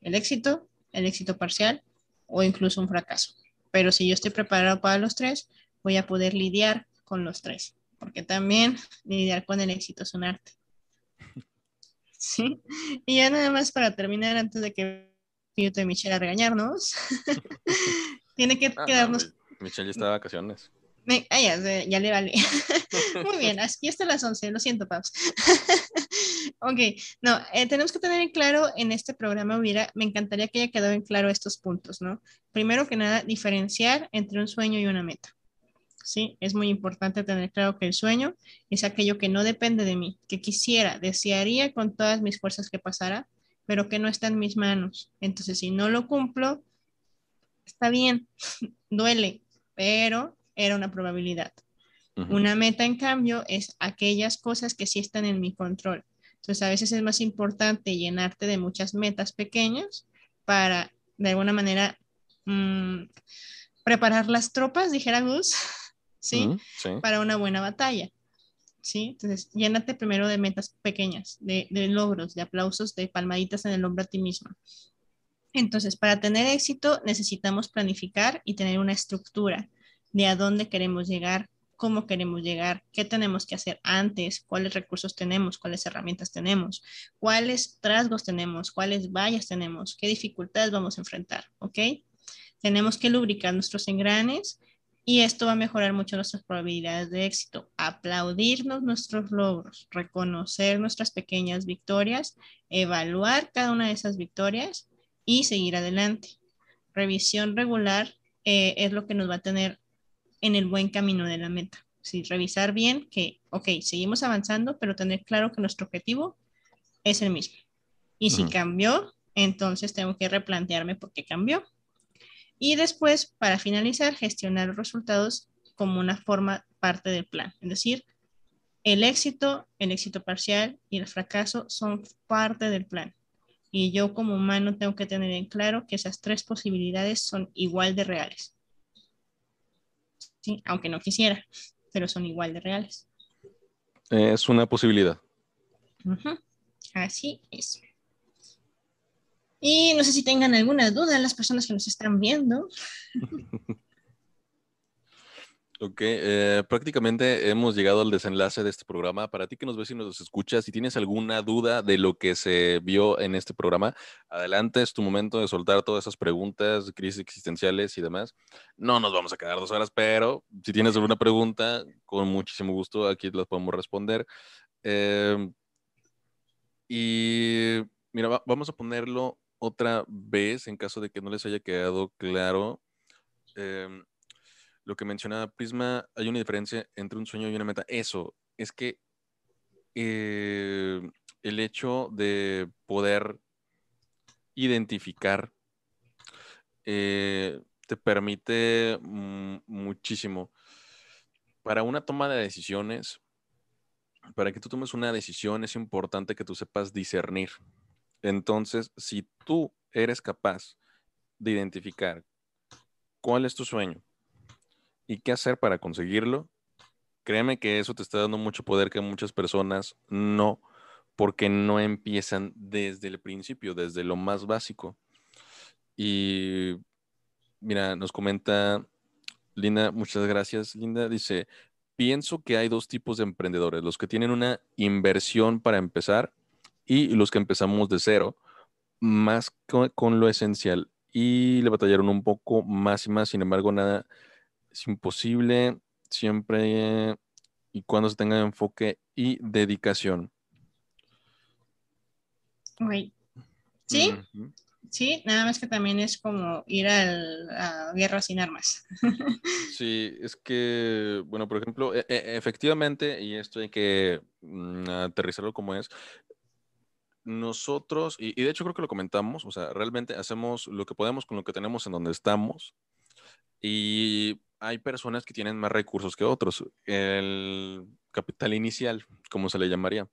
el éxito, el éxito parcial o incluso un fracaso. Pero si yo estoy preparado para los tres, voy a poder lidiar con los tres, porque también lidiar con el éxito es un arte. Sí, y ya nada más para terminar, antes de que yo te Michelle a regañarnos, (laughs) tiene que ah, quedarnos. Michelle ya está de vacaciones. Ah, ya, ya, le vale. (laughs) Muy bien, aquí hasta las 11, lo siento, Paps. (laughs) ok, no, eh, tenemos que tener en claro en este programa, hubiera, me encantaría que haya quedado en claro estos puntos, ¿no? Primero que nada, diferenciar entre un sueño y una meta. ¿Sí? Es muy importante tener claro que el sueño es aquello que no depende de mí, que quisiera, desearía con todas mis fuerzas que pasara, pero que no está en mis manos. Entonces, si no lo cumplo, está bien, (laughs) duele, pero era una probabilidad. Una meta, en cambio, es aquellas cosas que sí están en mi control. Entonces, a veces es más importante llenarte de muchas metas pequeñas para, de alguna manera, mm, preparar las tropas, dijera Gus, (laughs) ¿sí? Para una buena batalla. ¿Sí? Entonces, llénate primero de metas pequeñas, de, de logros, de aplausos, de palmaditas en el hombro a ti misma. Entonces, para tener éxito necesitamos planificar y tener una estructura de a dónde queremos llegar, cómo queremos llegar, qué tenemos que hacer antes, cuáles recursos tenemos, cuáles herramientas tenemos, cuáles trasgos tenemos, cuáles vallas tenemos, qué dificultades vamos a enfrentar, ¿ok? Tenemos que lubricar nuestros engranes y esto va a mejorar mucho nuestras probabilidades de éxito. Aplaudirnos nuestros logros, reconocer nuestras pequeñas victorias, evaluar cada una de esas victorias y seguir adelante. Revisión regular eh, es lo que nos va a tener en el buen camino de la meta. Sí, revisar bien que, ok, seguimos avanzando, pero tener claro que nuestro objetivo es el mismo. Y si cambió, entonces tengo que replantearme por qué cambió. Y después, para finalizar, gestionar los resultados como una forma parte del plan. Es decir, el éxito, el éxito parcial y el fracaso son parte del plan. Y yo como humano tengo que tener en claro que esas tres posibilidades son igual de reales aunque no quisiera, pero son igual de reales. Es una posibilidad. Así es. Y no sé si tengan alguna duda las personas que nos están viendo. (laughs) Ok, eh, prácticamente hemos llegado al desenlace de este programa. Para ti que nos ves y nos escuchas, si tienes alguna duda de lo que se vio en este programa, adelante, es tu momento de soltar todas esas preguntas, crisis existenciales y demás. No nos vamos a quedar dos horas, pero si tienes alguna pregunta, con muchísimo gusto aquí las podemos responder. Em, y mira, vamos a ponerlo otra vez en caso de que no les haya quedado claro. Eh, lo que mencionaba Prisma, hay una diferencia entre un sueño y una meta. Eso, es que eh, el hecho de poder identificar eh, te permite muchísimo. Para una toma de decisiones, para que tú tomes una decisión es importante que tú sepas discernir. Entonces, si tú eres capaz de identificar cuál es tu sueño, y qué hacer para conseguirlo, créeme que eso te está dando mucho poder que muchas personas no, porque no empiezan desde el principio, desde lo más básico. Y mira, nos comenta Linda, muchas gracias. Linda dice, pienso que hay dos tipos de emprendedores, los que tienen una inversión para empezar y los que empezamos de cero, más con, lo esencial. Y le batallaron un poco más y más, sin embargo, nada es imposible, siempre y cuando se tenga enfoque y dedicación. Sí, sí, nada más que también es como ir a la guerra sin armas. (laughs) sí, es que, bueno, por ejemplo, e, e, efectivamente, y esto hay que mm, aterrizarlo como es, nosotros, y, de hecho creo que lo comentamos, o sea, realmente hacemos lo que podemos con lo que tenemos en donde estamos. Y hay personas que tienen más recursos que otros. El capital inicial, como se le llamaría.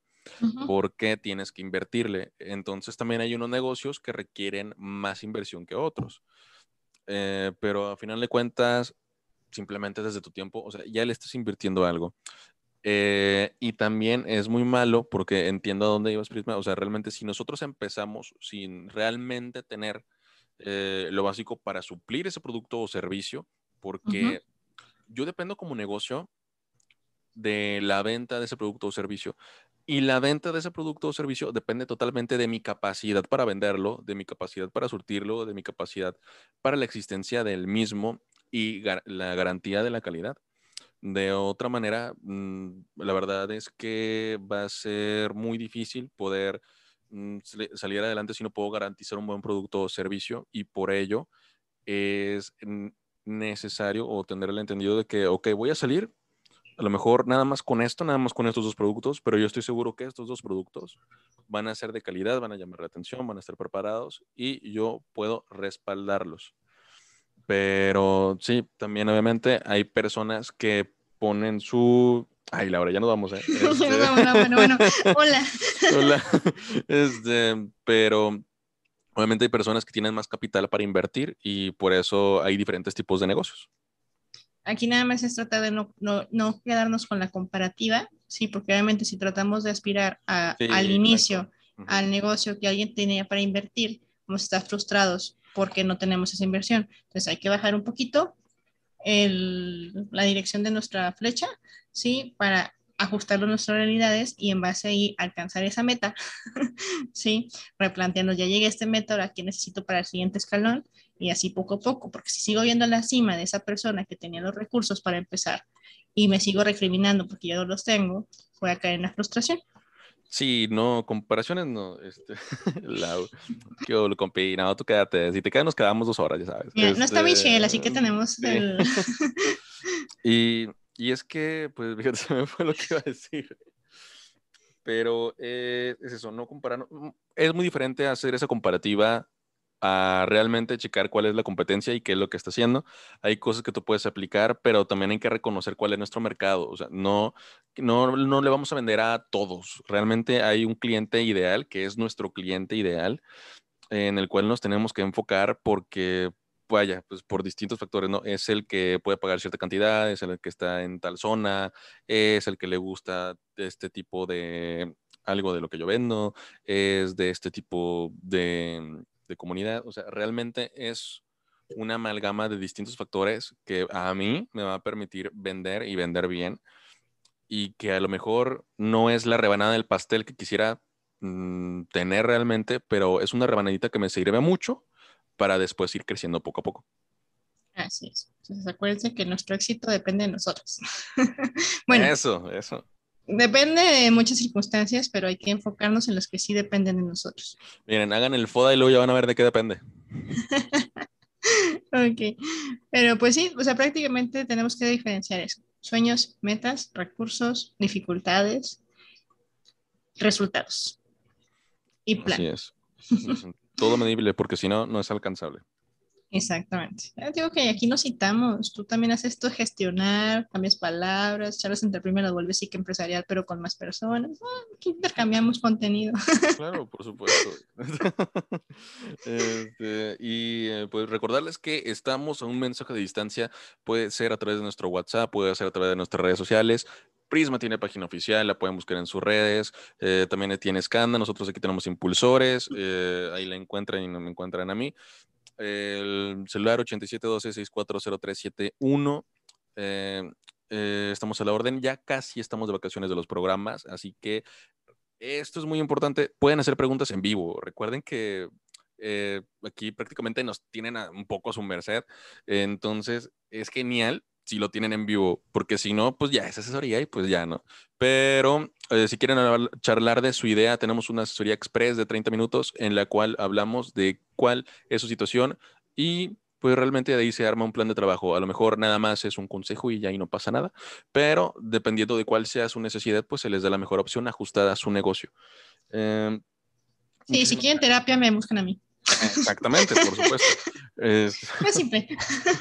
Porque tienes que invertirle. Entonces también hay unos negocios que requieren más inversión que otros. Eh, pero a final de cuentas, simplemente desde tu tiempo, o sea, ya le estás invirtiendo algo. Eh, y también es muy malo porque entiendo a dónde ibas, Prisma. O sea, realmente si nosotros empezamos sin realmente tener eh, lo básico para suplir ese producto o servicio, porque yo dependo como negocio de la venta de ese producto o servicio. Y la venta de ese producto o servicio depende totalmente de mi capacidad para venderlo, de mi capacidad para surtirlo, de mi capacidad para la existencia del mismo y la garantía de la calidad. De otra manera, mm, la verdad es que va a ser muy difícil poder mm, salir adelante si no puedo garantizar un buen producto o servicio y por ello es necesario o tener el entendido de que, ok, voy a salir, a lo mejor nada más con esto, nada más con estos dos productos, pero yo estoy seguro que estos dos productos van a ser de calidad, van a llamar la atención, van a estar preparados y yo puedo respaldarlos. Pero sí, también obviamente hay personas que ponen su... Ay, Laura, ya nos vamos, ¿eh? (laughs) Este... bueno, bueno, bueno. (laughs) Hola. Hola. Este, pero obviamente hay personas que tienen más capital para invertir y por eso hay diferentes tipos de negocios. Aquí nada más es tratar de no, no, no quedarnos con la comparativa, sí, porque obviamente si tratamos de aspirar a, al inicio, al negocio que alguien tenía para invertir, vamos a estar frustrados porque no tenemos esa inversión. Entonces hay que bajar un poquito el, la dirección de nuestra flecha, ¿sí? Para ajustarlo a nuestras realidades y en base ahí alcanzar esa meta, (laughs) ¿sí? Replanteando, ya llegué a este meta, ahora qué necesito para el siguiente escalón y así poco a poco, porque si sigo viendo la cima de esa persona que tenía los recursos para empezar y me sigo recriminando porque ya no los tengo, voy a caer en la frustración. Sí, no, comparaciones no. Este, la, que lo no, tú quédate. Si te quedas, nos quedamos dos horas, ya sabes. no está Michelle, así que este, tenemos el... (laughs) y, y, es que, pues, fíjate, (laughs) se me fue lo que iba a decir. Pero eh, es eso, no comparar. Es muy diferente hacer esa comparativa a realmente checar cuál es la competencia y qué es lo que está haciendo. Hay cosas que tú puedes aplicar, pero también hay que reconocer cuál es nuestro mercado. O sea, no, no, no le vamos a vender a todos. Realmente hay un cliente ideal, que es nuestro cliente ideal, en el cual nos tenemos que enfocar porque, vaya, pues por distintos factores, ¿no? Es el que puede pagar cierta cantidad, es el que está en tal zona, es el que le gusta este tipo de algo de lo que yo vendo, es de este tipo de de comunidad. O sea, realmente es una amalgama de distintos factores que a mí me va a permitir vender y vender bien y que a lo mejor no es la rebanada del pastel que quisiera mm, tener realmente, pero es una rebanadita que me sirve mucho para después ir creciendo poco a poco. Así es. Entonces acuérdense que nuestro éxito depende de nosotros. (laughs) bueno. Eso, eso. Depende de muchas circunstancias, pero hay que enfocarnos en los que sí dependen de nosotros. Miren, hagan el FODA y luego ya van a ver de qué depende. (laughs) ok, pero pues sí, o sea, prácticamente tenemos que diferenciar eso. Sueños, metas, recursos, dificultades, resultados y plan. Así es. Todo medible, porque si no, no es alcanzable. Exactamente. digo que aquí nos citamos. Tú también haces esto, gestionar, cambias palabras, charlas entre primeras, vuelves sí que empresarial, pero con más personas. Ah, aquí intercambiamos contenido. (laughs) Claro, por supuesto. (laughs) Este, y eh, pues recordarles que estamos a un mensaje de distancia. Puede ser a través de nuestro WhatsApp, puede ser a través de nuestras redes sociales. Prisma tiene página oficial, la pueden buscar en sus redes. Eh, también tiene Scanda, nosotros aquí tenemos impulsores, eh, ahí la encuentran y no me encuentran a mí. El celular 8712-640371. Eh, eh, estamos a la orden. Ya casi estamos de vacaciones de los programas, así que esto es muy importante. Pueden hacer preguntas en vivo. Recuerden que eh, aquí prácticamente nos tienen un poco a su merced. Entonces, es genial si lo tienen en vivo, porque si no, pues ya es asesoría y pues ya no. Pero eh, si quieren charlar de su idea, tenemos una asesoría express de 30 minutos en la cual hablamos de cuál es su situación y pues realmente de ahí se arma un plan de trabajo. A lo mejor nada más es un consejo y ya ahí no pasa nada, pero dependiendo de cuál sea su necesidad, pues se les da la mejor opción ajustada a su negocio. Em, sí, si quieren terapia, me buscan a mí. Exactamente, por supuesto. Es, (laughs) simple.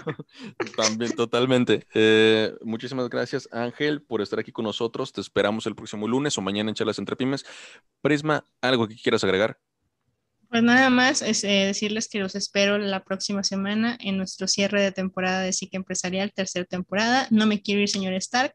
(laughs) También, totalmente. Eh, muchísimas gracias, Ángel, por estar aquí con nosotros. Te esperamos el próximo lunes o mañana en Charlas Entre Pymes. Prisma, ¿algo que quieras agregar? Pues nada más es eh, decirles que los espero la próxima semana en nuestro cierre de temporada de Psique Empresarial, tercera temporada. No me quiero ir, señor Stark,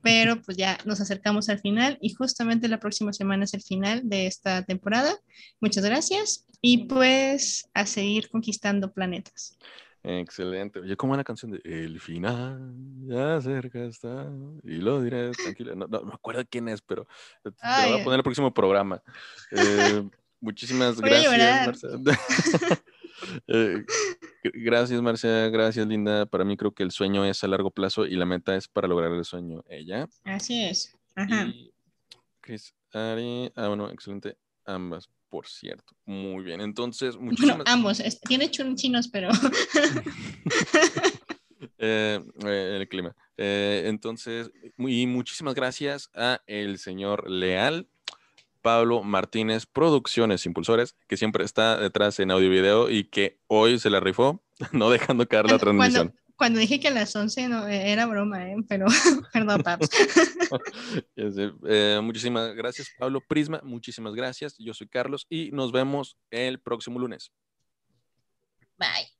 pero pues ya nos acercamos al final y justamente la próxima semana es el final de esta temporada. Muchas gracias y pues a seguir conquistando planetas. Excelente. Oye, ¿cómo la canción de El final ya cerca está? Y lo diré tranquilo. No, me acuerdo quién es, pero te, voy a poner el próximo programa. Eh, (laughs) Muchísimas gracias, Marcia. (laughs) Eh, gracias, Marcia. Gracias, Linda. Para mí creo que el sueño es a largo plazo y la meta es para lograr el sueño. Ella. Así es. Ajá. Chris Ari. Ah, bueno, excelente. Ambas, por cierto. Muy bien. Entonces, muchísimas Bueno, ambos. Tiene chinos, pero. (laughs) Eh, eh, el clima. entonces, y muchísimas gracias a el señor Leal Pablo Martínez Producciones Impulsores, que siempre está detrás en audio y video y que hoy se la rifó, (laughs) no dejando caer la transmisión. Cuando, dije que a las 11 no, eh, era broma, ¿eh? pero (laughs) perdón, Pablo. (laughs) Eh, muchísimas gracias, Pablo Prisma. Muchísimas gracias. Yo soy Carlos y nos vemos el próximo lunes. Bye.